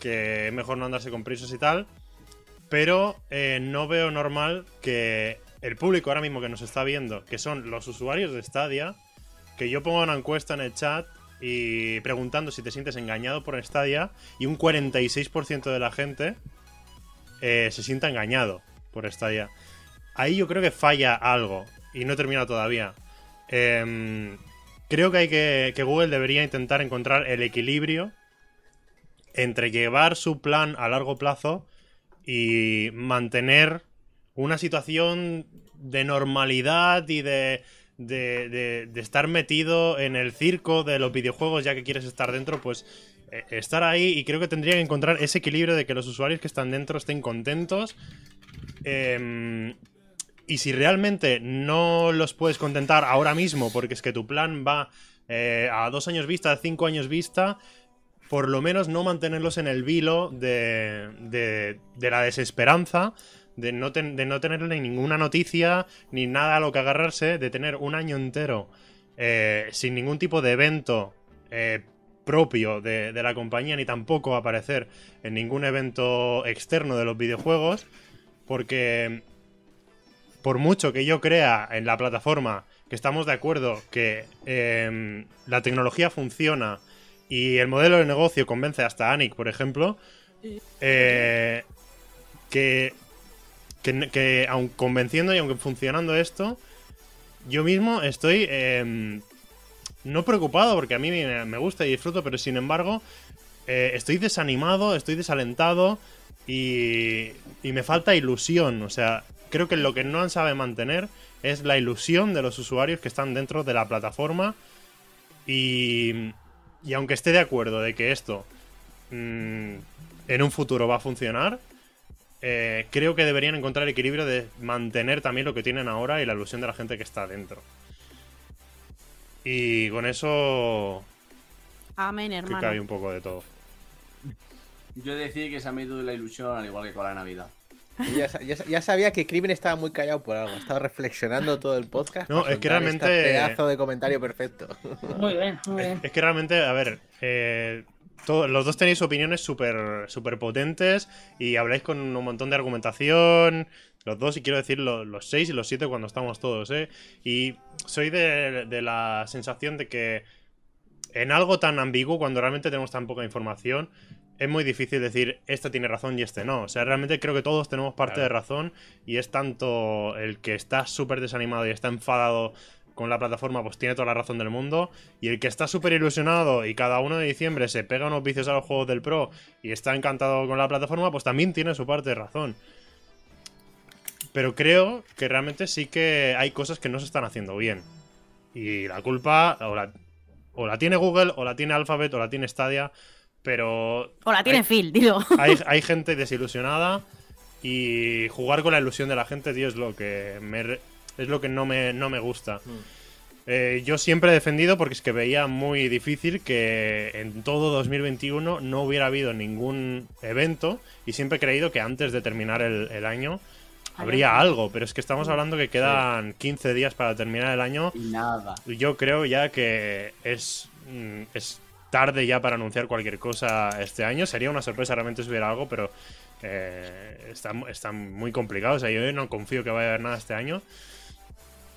que es mejor no andarse con prisas y tal. Pero eh, no veo normal que el público ahora mismo que nos está viendo, que son los usuarios de Stadia, que yo ponga una encuesta en el chat y preguntando si te sientes engañado por Stadia y un 46% de la gente eh, se sienta engañado por Stadia. Ahí yo creo que falla algo y no he terminado todavía. Em, creo que hay que, que Google debería intentar encontrar el equilibrio entre llevar su plan a largo plazo y mantener una situación de normalidad y de, de, estar metido en el circo de los videojuegos ya que quieres estar dentro, pues eh, estar ahí y creo que tendría que encontrar ese equilibrio de que los usuarios que están dentro estén contentos. em, y si realmente no los puedes contentar ahora mismo, porque es que tu plan va eh, a dos años vista, a cinco años vista, por lo menos no mantenerlos en el vilo de, de la desesperanza, de no, ten- de no tenerle ninguna noticia ni nada a lo que agarrarse, de tener un año entero eh, sin ningún tipo de evento eh, propio de, de la compañía, ni tampoco aparecer en ningún evento externo de los videojuegos, porque por mucho que yo crea en la plataforma que estamos de acuerdo que em, la tecnología funciona y el modelo de negocio convence hasta Anik, por ejemplo, eh, que, que, que aun convenciendo y aunque funcionando esto, yo mismo estoy em, no preocupado porque a mí me, gusta y disfruto, pero sin embargo eh, estoy desanimado, estoy desalentado y, y me falta ilusión. O sea, creo que lo que no han sabe mantener es la ilusión de los usuarios que están dentro de la plataforma y, y aunque esté de acuerdo de que esto mm, en un futuro va a funcionar, eh, creo que deberían encontrar el equilibrio de mantener también lo que tienen ahora y la ilusión de la gente que está dentro. Y con eso Amén, hermano. que hay un poco de todo. Yo decía que se me ha ido la ilusión al igual que con la Navidad. Ya, sa- ya sa- ya sabía que Crimen estaba muy callado por algo. Estaba reflexionando todo el podcast. No, es que soltar realmente- este pedazo de comentario perfecto. Muy bien, muy bien. Es que realmente, a ver, eh, todo- los dos tenéis opiniones súper súper potentes y habláis con un montón de argumentación. Los dos, y quiero decir lo- los seis y los siete cuando estamos todos, ¿eh? Y soy de, de la sensación de que en algo tan ambiguo, cuando realmente tenemos tan poca información, es muy difícil decir este tiene razón y este no. O sea, realmente creo que todos tenemos parte Claro. de razón y es tanto el que está súper desanimado y está enfadado con la plataforma, pues tiene toda la razón del mundo. Y el que está súper ilusionado y cada 1 de diciembre se pega unos vicios a los juegos del Pro y está encantado con la plataforma, pues también tiene su parte de razón. Pero creo que realmente sí que hay cosas que no se están haciendo bien. Y la culpa o la, o la tiene Google, o la tiene Alphabet, o la tiene Stadia. Pero O la tiene hay- Phil, digo. hay, hay gente desilusionada y jugar con la ilusión de la gente, tío, es lo que me es lo que no me, no me gusta. Eh, yo siempre he defendido porque es que veía muy difícil que en todo 2021 no hubiera habido ningún evento y siempre he creído que antes de terminar el, el año habría algo, pero es que estamos hablando que quedan 15 días para terminar el año Y nada. yo creo ya que es, mm, es tarde ya para anunciar cualquier cosa este año. Sería una sorpresa realmente si hubiera algo, pero eh, está, está muy complicado. O sea, yo no confío que vaya a haber nada este año.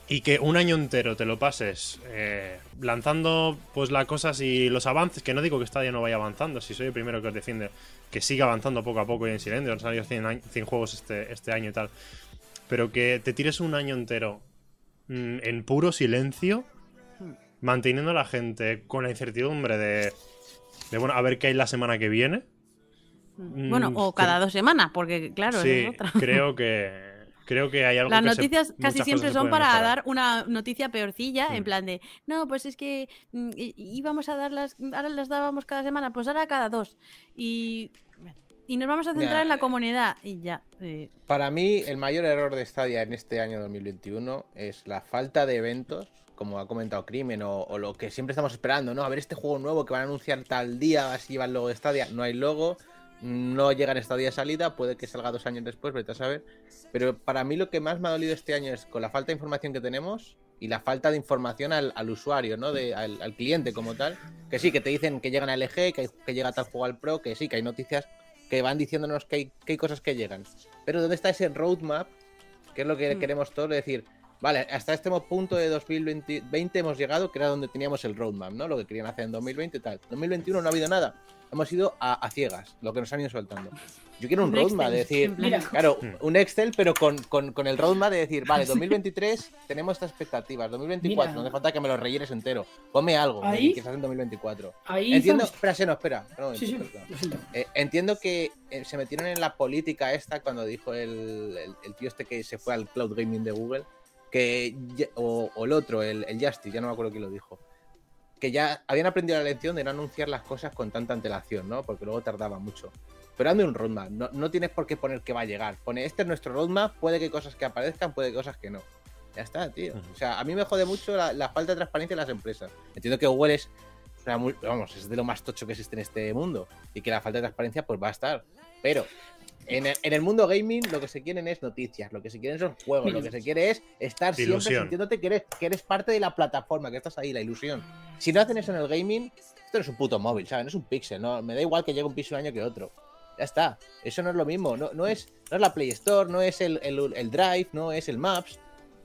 Y que un año entero te lo pases eh, lanzando pues las cosas y los avances, que no digo que Stadia no vaya avanzando, si soy el primero que os defiende, que siga avanzando poco a poco y en silencio, han salido 100, años- 100 juegos este, este año y tal, pero que te tires un año entero mm, en puro silencio, manteniendo a la gente con la incertidumbre de, de, bueno, a ver qué hay la semana que viene. Bueno, Mm, o cada dos semanas, porque claro, sí, es otra. creo que creo que hay algo Las que se- noticias casi siempre son para mejorar. dar una noticia peorcilla, en Mm. plan de, no, pues es que mm, íbamos a darlas, ahora las dábamos cada semana, pues ahora cada dos. Y, y nos vamos a centrar en la comunidad y ya. eh, Para mí, el mayor error de Stadia en este año 2021 es la falta de eventos, como ha comentado Crimen, o, o lo que siempre estamos esperando, ¿no? A ver este juego nuevo que van a anunciar tal día, así lleva el logo de Stadia. No hay logo, no llega en Stadia de salida, puede que salga dos años después, vete a saber. Pero para mí lo que más me ha dolido este año es con la falta de información que tenemos y la falta de información al, al usuario, ¿no? De, al, al cliente como tal. Que sí, que te dicen que llegan a LG, que, hay- que llega tal juego al Pro, que sí, que hay noticias que van diciéndonos que hay, que hay cosas que llegan. Pero ¿dónde está ese roadmap? Que es lo que Mm. queremos todos, es decir, vale, hasta este punto de 2020 20 hemos llegado, que era donde teníamos el roadmap, ¿no? Lo que querían hacer en 2020 y tal. 2021 no ha habido nada. Hemos ido a, a ciegas, lo que nos han ido soltando. Yo quiero un Un roadmap, Excel, de decir. Mira, claro, Hmm. un Excel, pero con, con- con el roadmap de decir, vale, 2023 tenemos estas expectativas, 2024, Mira. no hace falta que me lo rellenes entero. Ponme algo, Ahí- que estás en 2024. Ahí Entiendo, espera, Seno, espera. un Sí. Eh, entiendo que eh, se metieron en la política esta cuando dijo el, el- el tío este que se fue al cloud gaming de Google, que o, o el otro, el, el Justice, ya no me acuerdo quién lo dijo, que ya habían aprendido la lección de no anunciar las cosas con tanta antelación, ¿no? Porque luego tardaba mucho. Pero hazme un roadmap, no, no tienes por qué poner que va a llegar. Pone, este es nuestro roadmap, puede que cosas que aparezcan, puede que cosas que no. Ya está, tío. O sea, a mí me jode mucho la, la falta de transparencia en las empresas. Entiendo que Google es, una vamos, es de lo más tocho que existe en este mundo y que la falta de transparencia pues va a estar. Pero en el, en el mundo gaming lo que se quieren es noticias, lo que se quieren son juegos, lo que se quiere es estar siempre sintiéndote que eres, que eres parte de la plataforma, que estás ahí, la ilusión. Si no hacen eso en el gaming, esto no es un puto móvil, ¿sabes? No es un pixel, ¿no? Me da igual que llegue un pixel un año que otro. Ya está. Eso no es lo mismo. No, no, es, no es la Play Store, no es el, el- el Drive, no es el Maps.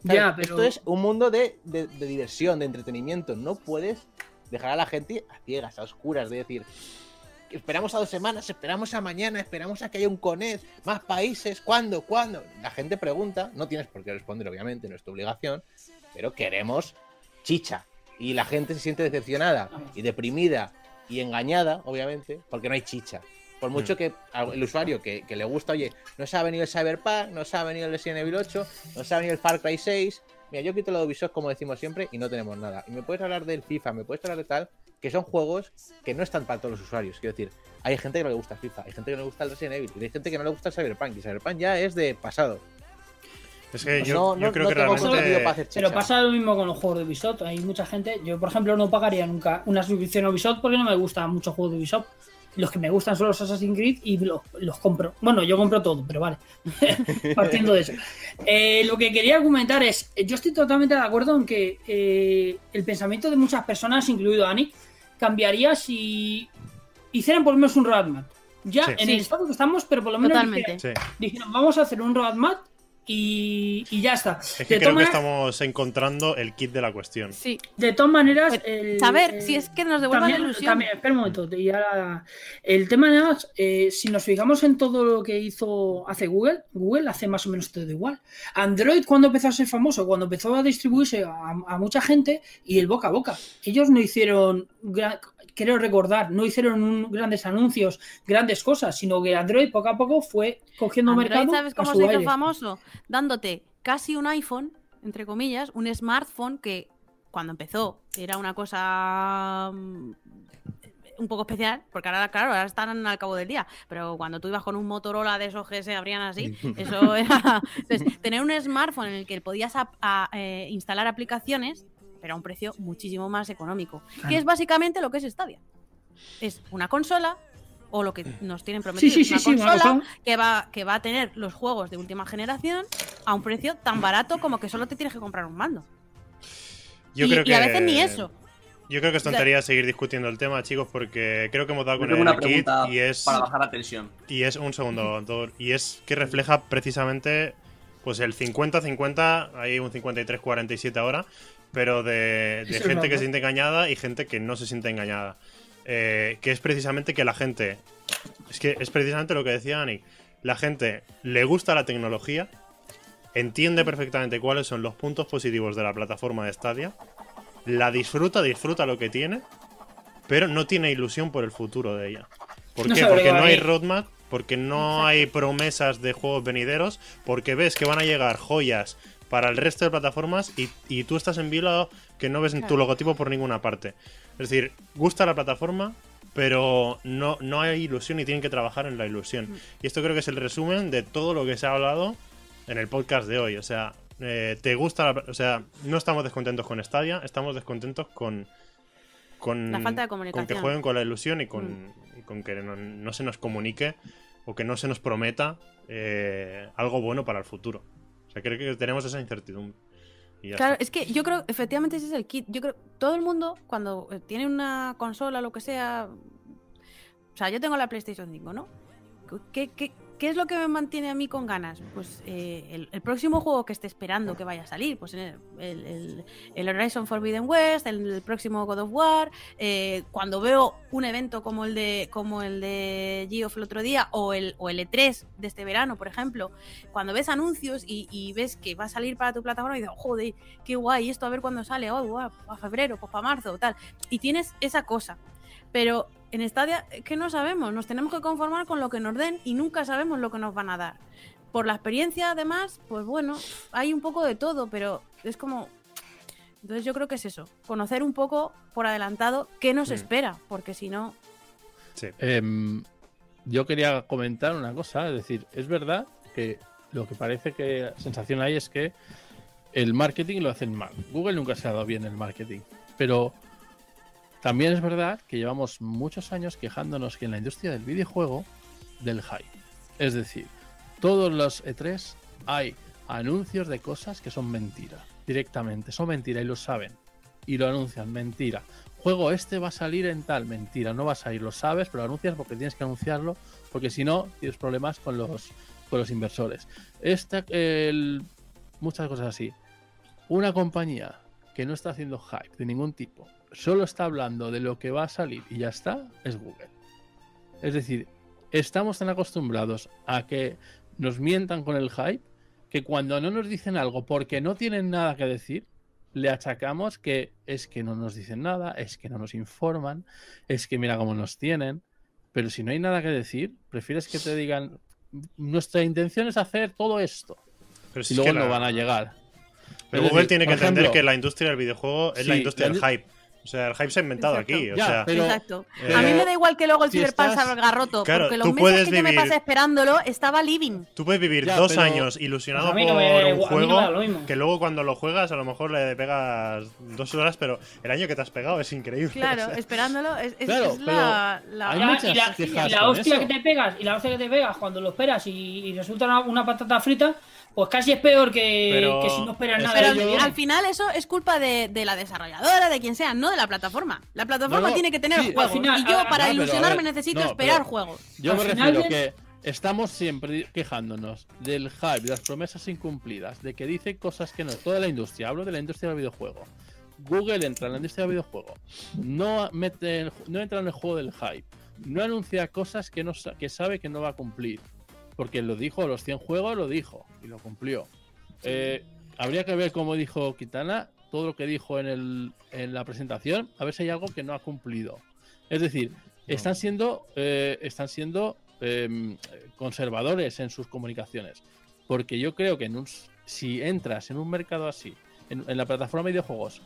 Ya, pero- Esto es un mundo de, de- de diversión, de entretenimiento. No puedes dejar a la gente a ciegas, a oscuras, de decir, esperamos a dos semanas, esperamos a mañana, esperamos a que haya un CONED, más países, ¿cuándo? ¿Cuándo? La gente pregunta, no tienes por qué responder, obviamente, no es tu obligación, pero queremos chicha. Y la gente se siente decepcionada y deprimida y engañada, obviamente, porque no hay chicha. Por mucho que el usuario que, que le gusta, oye, no se ha venido el Cyberpunk, no se ha venido el Resident Evil 8, no se ha venido el Far Cry 6. Mira, yo quito de Ubisoft como decimos siempre y no tenemos nada. Y me puedes hablar del FIFA, me puedes hablar de tal, que son juegos que no están para todos los usuarios. Quiero decir, hay gente que no le gusta FIFA, hay gente que no le gusta el Resident Evil, y hay gente que no le gusta el Cyberpunk, y Cyberpunk ya es de pasado. Es que yo, no, yo no- creo no que realmente. para hacer Pero pasa lo mismo con los juegos de Ubisoft. Hay mucha gente. Yo, por ejemplo, no pagaría nunca una suscripción a Ubisoft porque no me gustan muchos juegos de Ubisoft. Los que me gustan son los Assassin's Creed y los, los compro. Bueno, yo compro todo, pero vale. Partiendo de eso. Eh, lo que quería argumentar es: yo estoy totalmente de acuerdo en que eh, el pensamiento de muchas personas, incluido Anik, cambiaría si hicieran por lo menos un roadmap. Ya Sí. en Sí. el estado que estamos, pero por lo menos Totalmente. Sí. dijeron, vamos a hacer un roadmap y, y ya está. Es que De creo que estamos encontrando el kit de la cuestión. Sí. de todas maneras, Pues, el- saber el- si es que nos devuelvan la también, ilusión. también, espera un momento. y ahora- el tema de más, eh, si nos fijamos en todo lo que hizo hace Google, Google hace más o menos todo igual. Android, cuando empezó a ser famoso, cuando empezó a distribuirse a, a mucha gente y el boca a boca. Ellos no hicieron, gra- creo recordar, no hicieron un- grandes anuncios, grandes cosas, sino que Android poco a poco fue cogiendo Android, mercado. ¿sabes a cómo su se hizo aire. famoso? Dándote casi un iPhone, entre comillas, un smartphone que cuando empezó era una cosa mm, un poco especial, porque ahora, claro, ahora están al cabo del día, pero cuando tú ibas con un Motorola de esos que se abrían así, eso era... Entonces, tener un smartphone en el que podías a- eh, instalar aplicaciones, pero a un precio muchísimo más económico, que es básicamente lo que es Stadia. Es una consola o lo que nos tienen prometido sí, es sí, una sí, una consola que va, que va a tener los juegos de última generación a un precio tan barato como que solo te tienes que comprar un mando. Yo y, creo y que. a veces ni eso. Yo creo que es tontería seguir discutiendo el tema, chicos, porque creo que hemos dado con el una kit pregunta y es. para bajar la tensión. Y es un segundo, y es que refleja precisamente pues el 50-50, hay un 53-47 ahora, pero de, de gente que se siente engañada y gente que no se siente engañada. Eh, que es precisamente que la gente, es que es precisamente lo que decía Ani, la gente le gusta la tecnología, entiende perfectamente cuáles son los puntos positivos de la plataforma de Stadia, la disfruta, disfruta lo que tiene, pero no tiene ilusión por el futuro de ella. ¿Por No qué? Porque no hay roadmap, porque no hay promesas de juegos venideros, porque ves que van a llegar joyas para el resto de plataformas y, y tú estás en vilo que no ves tu logotipo por ninguna parte. Es decir, gusta la plataforma, pero no, no hay ilusión y tienen que trabajar en la ilusión. Y esto creo que es el resumen de todo lo que se ha hablado en el podcast de hoy. O sea, eh, te gusta la, O sea, no estamos descontentos con Stadia, estamos descontentos con. Con, La falta de con que jueguen con la ilusión y con, y con que no, no se nos comunique o que no se nos prometa eh, algo bueno para el futuro. O sea, creo que tenemos esa incertidumbre. Claro, está. es que yo creo, efectivamente, ese es el kit. Yo creo, todo el mundo, cuando eh, tiene una consola o lo que sea. O sea, yo tengo la PlayStation 5, ¿no? ¿Qué, qué, qué es lo que me mantiene a mí con ganas? Pues eh, el, próximo juego que esté esperando que vaya a salir, pues el, el, el- Horizon Forbidden West, el, próximo God of War. eh, cuando veo un evento como el de como el de Geoff el otro día, o el, o el E3 de este verano, por ejemplo, cuando ves anuncios y, ves que va a salir para tu plataforma y dices, joder, qué guay, esto a ver cuándo sale, oh, guau, a febrero, pues para marzo, tal. Y tienes esa cosa. Pero en Stadia es que no sabemos, nos tenemos que conformar con lo que nos den y nunca sabemos lo que nos van a dar. por la experiencia, además, pues bueno, hay un poco de todo, pero es como. Entonces yo creo que es eso, conocer un poco por adelantado qué nos Mm. espera, porque si no, Sí. Em, yo quería comentar una cosa, es decir, es verdad que lo que parece que sensación hay es que el marketing lo hacen mal. Google nunca se ha dado bien el marketing, pero también es verdad que llevamos muchos años quejándonos que en la industria del videojuego del hype. Es decir, todos los E3 hay anuncios de cosas que son mentira, directamente, son mentira y lo saben. Y lo anuncian, mentira. Juego este va a salir en tal, mentira, no va a salir, lo sabes, pero lo anuncias porque tienes que anunciarlo, porque si no, tienes problemas con los, con los inversores. El- muchas cosas así. Una compañía que no está haciendo hype de ningún tipo, solo está hablando de lo que va a salir y ya está, es Google. Es decir, estamos tan acostumbrados a que nos mientan con el hype que cuando no nos dicen algo porque no tienen nada que decir, le achacamos que es que no nos dicen nada, es que no nos informan, es que mira cómo nos tienen. Pero si no hay nada que decir, prefieres que te digan, nuestra intención es hacer todo esto. Pero si Y luego no van a llegar. pero Es Google decir, tiene que entender ejemplo, que la industria del videojuego es la industria del hype. O sea, el hype se ha inventado Exacto. aquí. O Ya, sea, pero- exacto. eh, a mí me da igual que luego el si Cyberpunk estás- salga roto, Claro, porque tú los meses puedes que yo me vivir- pasé esperándolo estaba living. Tú puedes vivir Ya, dos pero- años ilusionado Pues no por me- un mí no juego mismo. que luego cuando lo juegas a lo mejor le pegas dos horas, pero el año que te has pegado es increíble. Claro, o sea. esperándolo es, es- Claro, es la, la- hay Ya, muchas y la, y la hostia eso. que te pegas y la hostia que te pegas cuando lo esperas y, y resulta una, una patata frita, pues casi es peor que, Pero- que si no esperas es nada. Pero yo- al final eso es culpa de, de la desarrolladora, de quien sea, no de la plataforma. La plataforma No, no, tiene que tener sí, al juegos. final- y yo ah, para ilusionarme ver, necesito no, esperar juegos. Yo Al me final refiero bien- que estamos siempre quejándonos del hype, de las promesas incumplidas, de que dice cosas que no. Toda la industria, hablo de la industria del videojuego. Google entra en la industria del videojuego, no, mete el- no entra en el juego del hype, no anuncia cosas que, no, sa- que sabe que no va a cumplir. Porque lo dijo, los 100 juegos lo dijo y lo cumplió. Eh, habría que ver cómo dijo Kitana, todo lo que dijo en, el, en la presentación, a ver si hay algo que no ha cumplido. Es decir, están siendo, eh, están siendo em, conservadores en sus comunicaciones. Porque yo creo que en un s- si entras en un mercado así, en, en la plataforma de videojuegos,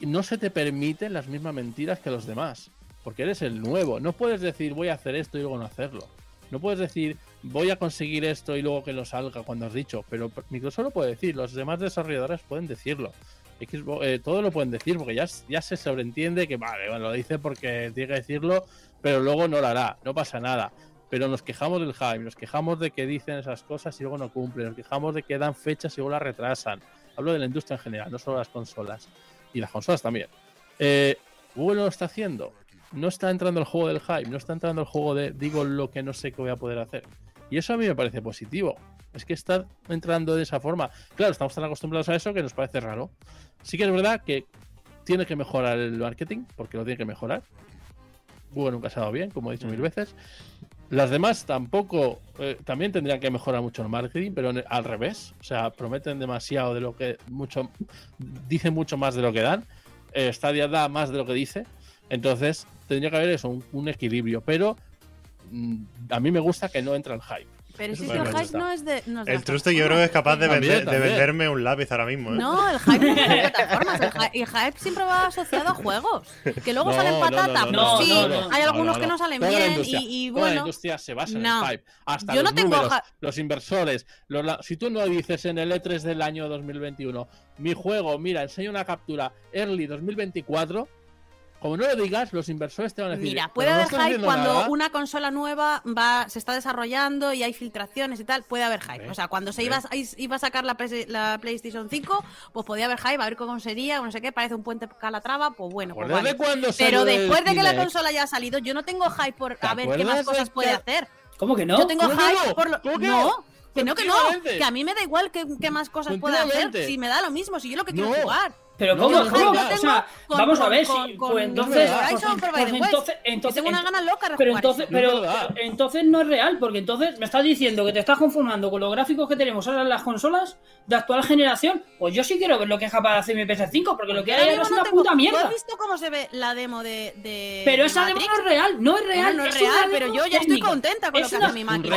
no se te permiten las mismas mentiras que los demás. Porque eres el nuevo. No puedes decir voy a hacer esto y luego no hacerlo. No puedes decir voy a conseguir esto y luego que no salga cuando has dicho. Pero Microsoft lo puede decir, los demás desarrolladores pueden decirlo. Xbox, eh, todo lo pueden decir porque ya se sobreentiende que vale, bueno, lo dice porque tiene que decirlo, pero luego no lo hará, no pasa nada. Pero nos quejamos del hype, nos quejamos de que dicen esas cosas y luego no cumplen, nos quejamos de que dan fechas y luego las retrasan. Hablo de la industria en general, no solo las consolas. Y las consolas también. Eh, Google no lo está haciendo. No está entrando el juego del hype, no está entrando el juego de digo lo que no sé que voy a poder hacer. Y eso a mí me parece positivo. Es que está entrando de esa forma. Claro, estamos tan acostumbrados a eso que nos parece raro. Sí que es verdad que tiene que mejorar el marketing, porque lo tiene que mejorar. Google nunca se ha dado bien, como he dicho mil veces. Las demás tampoco, eh, también tendrían que mejorar mucho el marketing, pero al revés. O sea, prometen demasiado de lo que, mucho, dicen mucho más de lo que dan. Eh, Stadia da más de lo que dice. Entonces, tendría que haber eso, un, un equilibrio. Pero a mí me gusta que no entra el hype. Pero si es Bueno, que el hype no es de. no es de El Truste yo creo que es capaz de, También, vender- de también. venderme un lápiz ahora mismo. ¿eh? No, el hype no es de plataformas. El hype, el hype siempre va asociado a juegos. Que luego No, salen no, patatas, no, pues no, sí. no, no. hay No, algunos no, que no. salen Toda bien y, y toda la bueno. industria se basa no. en el hype. Hasta Yo los tengo números, los inversores. los la- si tú no dices en el E3 del año 2021, mi juego, mira, enseño una captura early 2024, como no lo digas, los inversores te van a decir. Mira, "Pero puede haber hype cuando nada". una consola nueva va, se está desarrollando y hay filtraciones y tal, puede haber hype. O sea, cuando se hombre. iba, a- iba a sacar la, Play- la PlayStation 5, pues podía haber hype, a ver cómo sería, o no sé qué, parece un puente calatrava, pues bueno, pues ¿Acuerdas vale. de cuando Pero después de que la consola ya ha salido, yo no tengo hype por ¿Te a ver qué más cosas de puede hacer. ¿Cómo que no? Yo tengo ¿Cómo que hype no? por lo... ¿Cómo que no, que no, que no. Que a mí me da igual qué, qué más cosas puede hacer. Si me da lo mismo, si yo lo que quiero No. es jugar. Pero No, ¿cómo? no, ¿Cómo? no, O sea, con- vamos a ver con- si. con Pues entonces. Horizon pues- pues entonces, que entonces, tengo una gana loca de Pero jugar entonces, pero, No pero entonces no es real, porque entonces me estás diciendo que te estás conformando con los gráficos que tenemos ahora en las consolas de actual generación. Pues yo sí quiero ver lo que es capaz de hacer mi PS5, porque lo que hay Ahora es una no tengo- puta ¿Tú mierda. has visto cómo se ve la demo de. de Pero de esa demo Matrix? no es real, no es real. no es es real, demo pero yo ya estoy técnica. contenta con lo Es que una- hace mi máquina.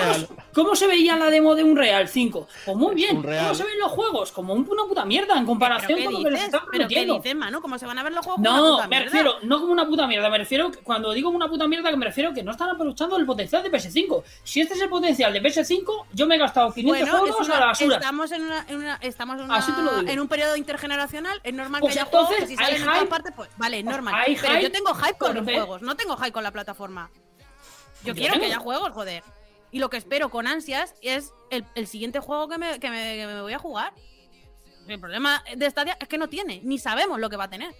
¿Cómo se veía la demo de un Real 5? Pues muy bien. Unreal. ¿Cómo se ven los juegos? Como un- una puta mierda en comparación ¿Pero con lo que les están ¿Pero qué prometiendo. dices, mano? ¿Cómo se van a ver los juegos? como una No, puta me mierda? refiero, no como una puta mierda, me refiero, cuando digo una puta mierda, que me refiero que no están aprovechando el potencial de PS5. Si este es el potencial de PS5, yo me he gastado 500 Bueno, euros una- a la basura. estamos en, una, en, una- estamos en, una- Así te lo digo. en un periodo intergeneracional. Es normal Pues que haya entonces, juegos que si hay salen en hype. partes, pues vale, es normal. hay Pero hype yo tengo hype con los juegos, no tengo hype con la plataforma. Yo, Yo quiero tengo. que haya juegos, joder. Y lo que espero con ansias es el, el siguiente juego que me, que, me, que me voy a jugar. El problema de Stadia es que no tiene, ni sabemos lo que va a tener.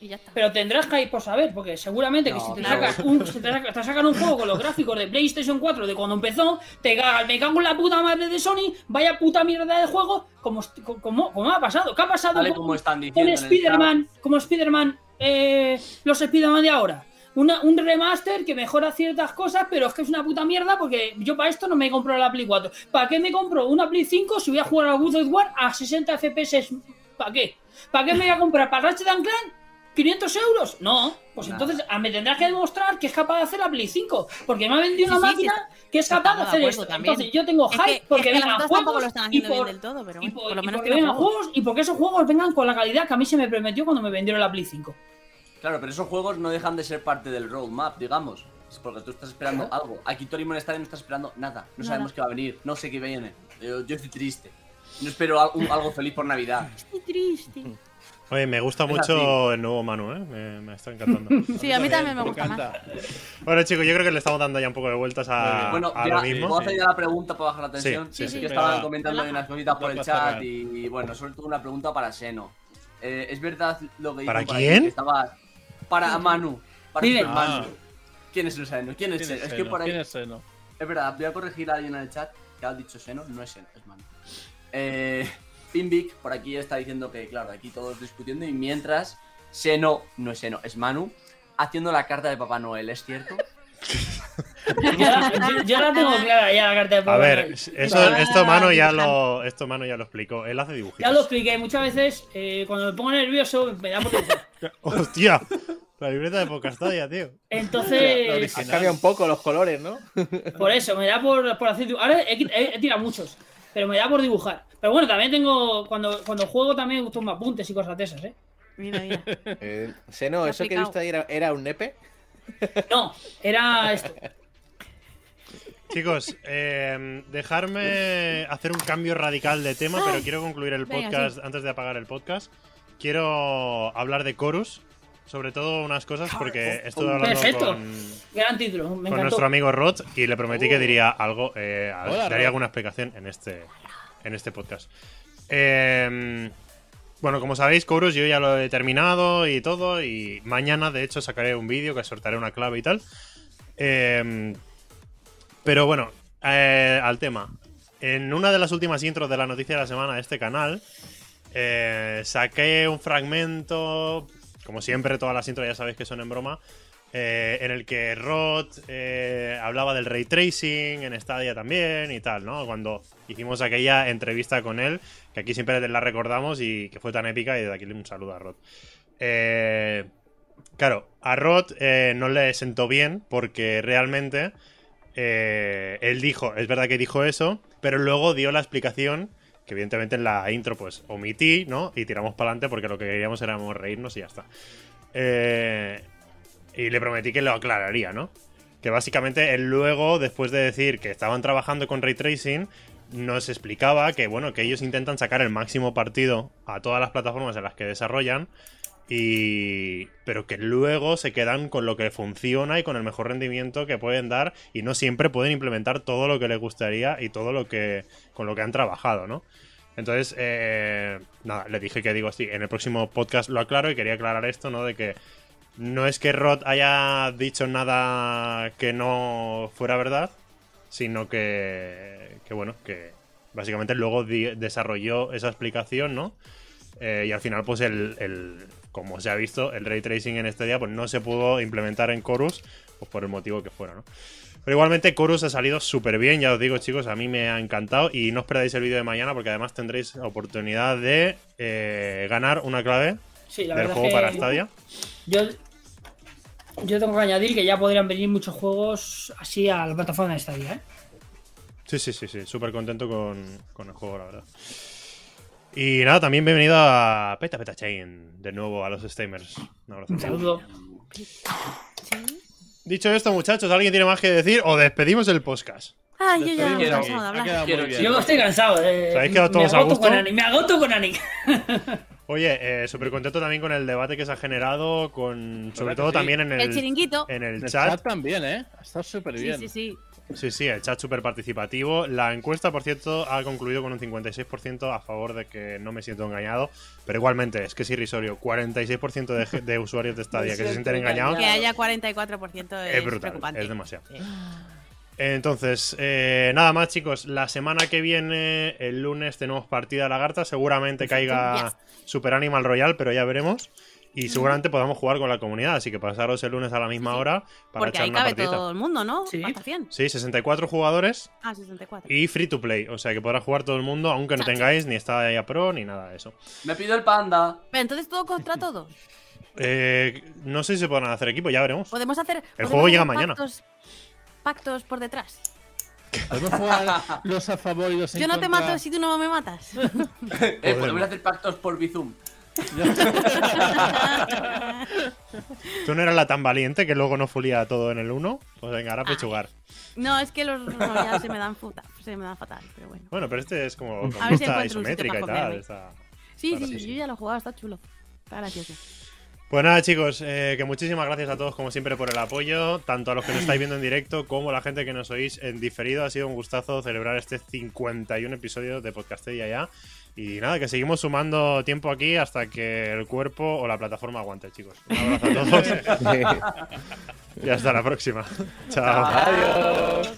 Y ya está. Pero tendrás hype por saber, porque seguramente que si te, claro. sacas un, si te, saca- te sacan un juego con los gráficos de PlayStation 4 de cuando empezó, te cagas, me cago en la puta madre de Sony, vaya puta mierda de juego, como, como, como ha pasado. ¿Qué ha pasado con, como están con diciendo en el Spider-Man? Como Spider-Man, eh, los Spider-Man de ahora. Una- un remaster que mejora ciertas cosas, pero es que es una puta mierda porque yo para esto no me he comprado la Play 4. ¿Para qué me compro una Play 5 si voy a jugar a God of War a 60 FPS? ¿Para qué? ¿Para qué me voy a comprar para Ratchet Clank 500 euros? No, pues Nada. entonces ah, me tendrás que demostrar que es capaz de hacer la Play 5, porque me ha vendido Sí, una sí, sí, máquina que es capaz de hacer esto. también. Entonces yo tengo Es hype que- porque es que vengan juegos lo están y por, del todo, pero y bueno, por- por lo y menos porque tienen vengan juegos. juegos y porque esos juegos vengan con la calidad que a mí se me prometió cuando me vendieron la Play 5. Claro, pero esos juegos no dejan de ser parte del roadmap, digamos. Es porque tú estás esperando algo. Aquí Tori Monestari no está esperando nada. No Nada. sabemos qué va a venir. No sé qué viene. Yo, yo estoy triste. No espero algo feliz por Navidad. Estoy triste. Oye, me gusta mucho el nuevo Manu, ¿eh? Me, me está encantando. Sí, a mí también me gusta más. encanta. bueno, chicos, yo creo que le estamos dando ya un poco de vueltas a. Bueno, a ya, lo mismo. ¿puedo hacer ya la pregunta para bajar la tensión? Sí, sí, sí. estaban va. comentando ahí unas cositas por el chat y, bueno, sobre todo una pregunta para Seno. Eh, ¿Es verdad lo que ¿Para aquí, quién? que estaba para Manu. Para Dime. Super Manu. Ah. ¿Quién es el Seno? ¿Quién es ¿Quién Seno? es Es que por ahí ¿Quién es Seno? Es verdad, voy a corregir a alguien en el chat que ha dicho Seno, no es Seno, es Manu. Eh, Pinvic por aquí está diciendo que, claro, aquí todos discutiendo y mientras Seno no es Seno, es Manu, haciendo la carta de Papá Noel, ¿es cierto? yo, la- yo la tengo clara ya la carta de A Papá ver, Noel. eso, Ah, esto Manu ya lo, esto Manu ya lo explicó. Él hace dibujitos. Ya lo expliqué muchas veces, eh, cuando me pongo nervioso me da por. Hostia, la libreta de Pocastadia, tío. Entonces, Has cambiado un poco los colores, ¿no? por eso, me da por, por hacer Ahora he, he- he tirado muchos, pero me da por dibujar. Pero bueno, también tengo, cuando, cuando juego también tomo apuntes y cosas de esas, ¿eh? Mira, mira. Eh, Seno, ¿eso que visto ahí era, era un nepe? No, era esto. Chicos, eh, dejarme hacer un cambio radical de tema, pero quiero concluir el Venga, podcast antes de apagar el podcast. Quiero hablar de Chorus, sobre todo unas cosas porque estuve hablando Perfecto. con, Gran título, me con nuestro amigo Rod y le prometí que diría algo, eh, Hola, daría Rod. alguna explicación en este, en este podcast. Eh, bueno, como sabéis, Chorus yo ya lo he terminado y todo, y mañana de hecho sacaré un vídeo que sortearé una clave y tal. Eh, pero bueno, eh, al tema. En una de las últimas intros de la noticia de la semana de este canal, eh, saqué un fragmento, como siempre, todas las intros ya sabéis que son en broma, eh, en el que Rod eh, hablaba del ray tracing en Stadia también y tal, ¿no? Cuando hicimos aquella entrevista con él, que aquí siempre la recordamos y que fue tan épica, y de aquí un saludo a Rod. Eh, claro, a Rod eh, no le sentó bien porque realmente él dijo, es verdad que dijo eso, pero luego dio la explicación evidentemente en la intro pues omití, ¿no? Y tiramos para adelante porque lo que queríamos era reírnos y ya está. Eh, y le prometí que lo aclararía, ¿no? Que básicamente él luego, después de decir que estaban trabajando con ray tracing, nos explicaba que, bueno, que ellos intentan sacar el máximo partido a todas las plataformas en las que desarrollan. Y. Pero que luego se quedan con lo que funciona y con el mejor rendimiento que pueden dar. Y no siempre pueden implementar todo lo que les gustaría y todo lo que. con lo que han trabajado, ¿no? Entonces, eh, nada, le dije que digo así, en el próximo podcast lo aclaro y quería aclarar esto, ¿no? De que no es que Rod haya dicho nada que no fuera verdad, sino que, que bueno, que básicamente luego desarrolló esa explicación, ¿no? Eh, y al final, pues el, el- como se ha visto, el ray tracing en este día pues no se pudo implementar en Chorus, pues por el motivo que fuera, ¿no? Pero igualmente Chorus ha salido súper bien, ya os digo chicos, a mí me ha encantado y no os perdáis el vídeo de mañana porque además tendréis oportunidad de eh, ganar una clave Sí, la del juego es para Stadia. yo yo tengo que añadir que ya podrían venir muchos juegos así a la plataforma de Stadia, ¿eh? Sí, sí, sí, sí. Súper contento con, con el juego, la verdad. Y nada, también bienvenido a Peta Peta Chain, de nuevo a los Stamers. Un abrazo. Un saludo. Dicho esto, muchachos, ¿alguien tiene más que decir o despedimos el podcast? Ay, yo ya me he cansado de hablar. Quiero bien. Yo estoy cansado. Eh, ¿Os habéis quedado me todos a agoto gusto? con Ani, me agoto con Ani. Oye, eh, súper contento también con el debate que se ha generado, con sobre ¿Verdad todo sí? también en el, El chiringuito. en el El chat. chat también, ¿eh? Ha estado súper bien. sí, sí. Sí, sí, el chat súper participativo. La encuesta, por cierto, ha concluido con un 56% a favor de que no me siento engañado. Pero igualmente, es que es irrisorio. 46% de, de usuarios de Stadia que se sienten engañados Que haya 44% es, es brutal, preocupante. es demasiado. Sí. Entonces, eh, nada más, chicos. La semana que viene, el lunes, tenemos partida de lagarta. Seguramente caiga Super Animal Royal, pero ya veremos. Y seguramente podamos jugar con la comunidad. Así que pasaros el lunes a la misma Sí. hora para Porque echar ahí una cabe partidita. todo el mundo, ¿no? Sí. Hasta 100. Sí, 64 jugadores Ah, 64. y free to play. O sea que podrá jugar todo el mundo, aunque no Chachi. tengáis ni Stadia Pro ni nada de eso. Me pido el panda. Pero entonces todo contra todo. Eh, no sé si se podrán hacer equipo, ya veremos. Podemos hacer. podemos juego llega mañana. Pactos, pactos por detrás. Podemos jugar los a favor y los en Yo no te mato si tú no me matas. Eh, podemos hacer pactos por Bizum. ¿Tú no eras la tan valiente que luego no fulía todo en el 1? Pues venga, ahora pechugar. no, es que los royals se me dan futa, se me dan fatal, pero bueno. Bueno, pero este es como si un sitio isométrica y tal. está- Sí, sí, sí, yo ya lo he jugado, está chulo. Está gracioso. Pues nada, chicos, eh, que muchísimas gracias a todos, como siempre, por el apoyo, tanto a los que nos estáis viendo en directo como a la gente que nos oís en diferido. Ha sido un gustazo celebrar este 51 episodio de Podcastella ya. Y nada, que seguimos sumando tiempo aquí hasta que el cuerpo o la plataforma aguante, chicos. Un abrazo a todos y hasta la próxima. Chao. Adiós.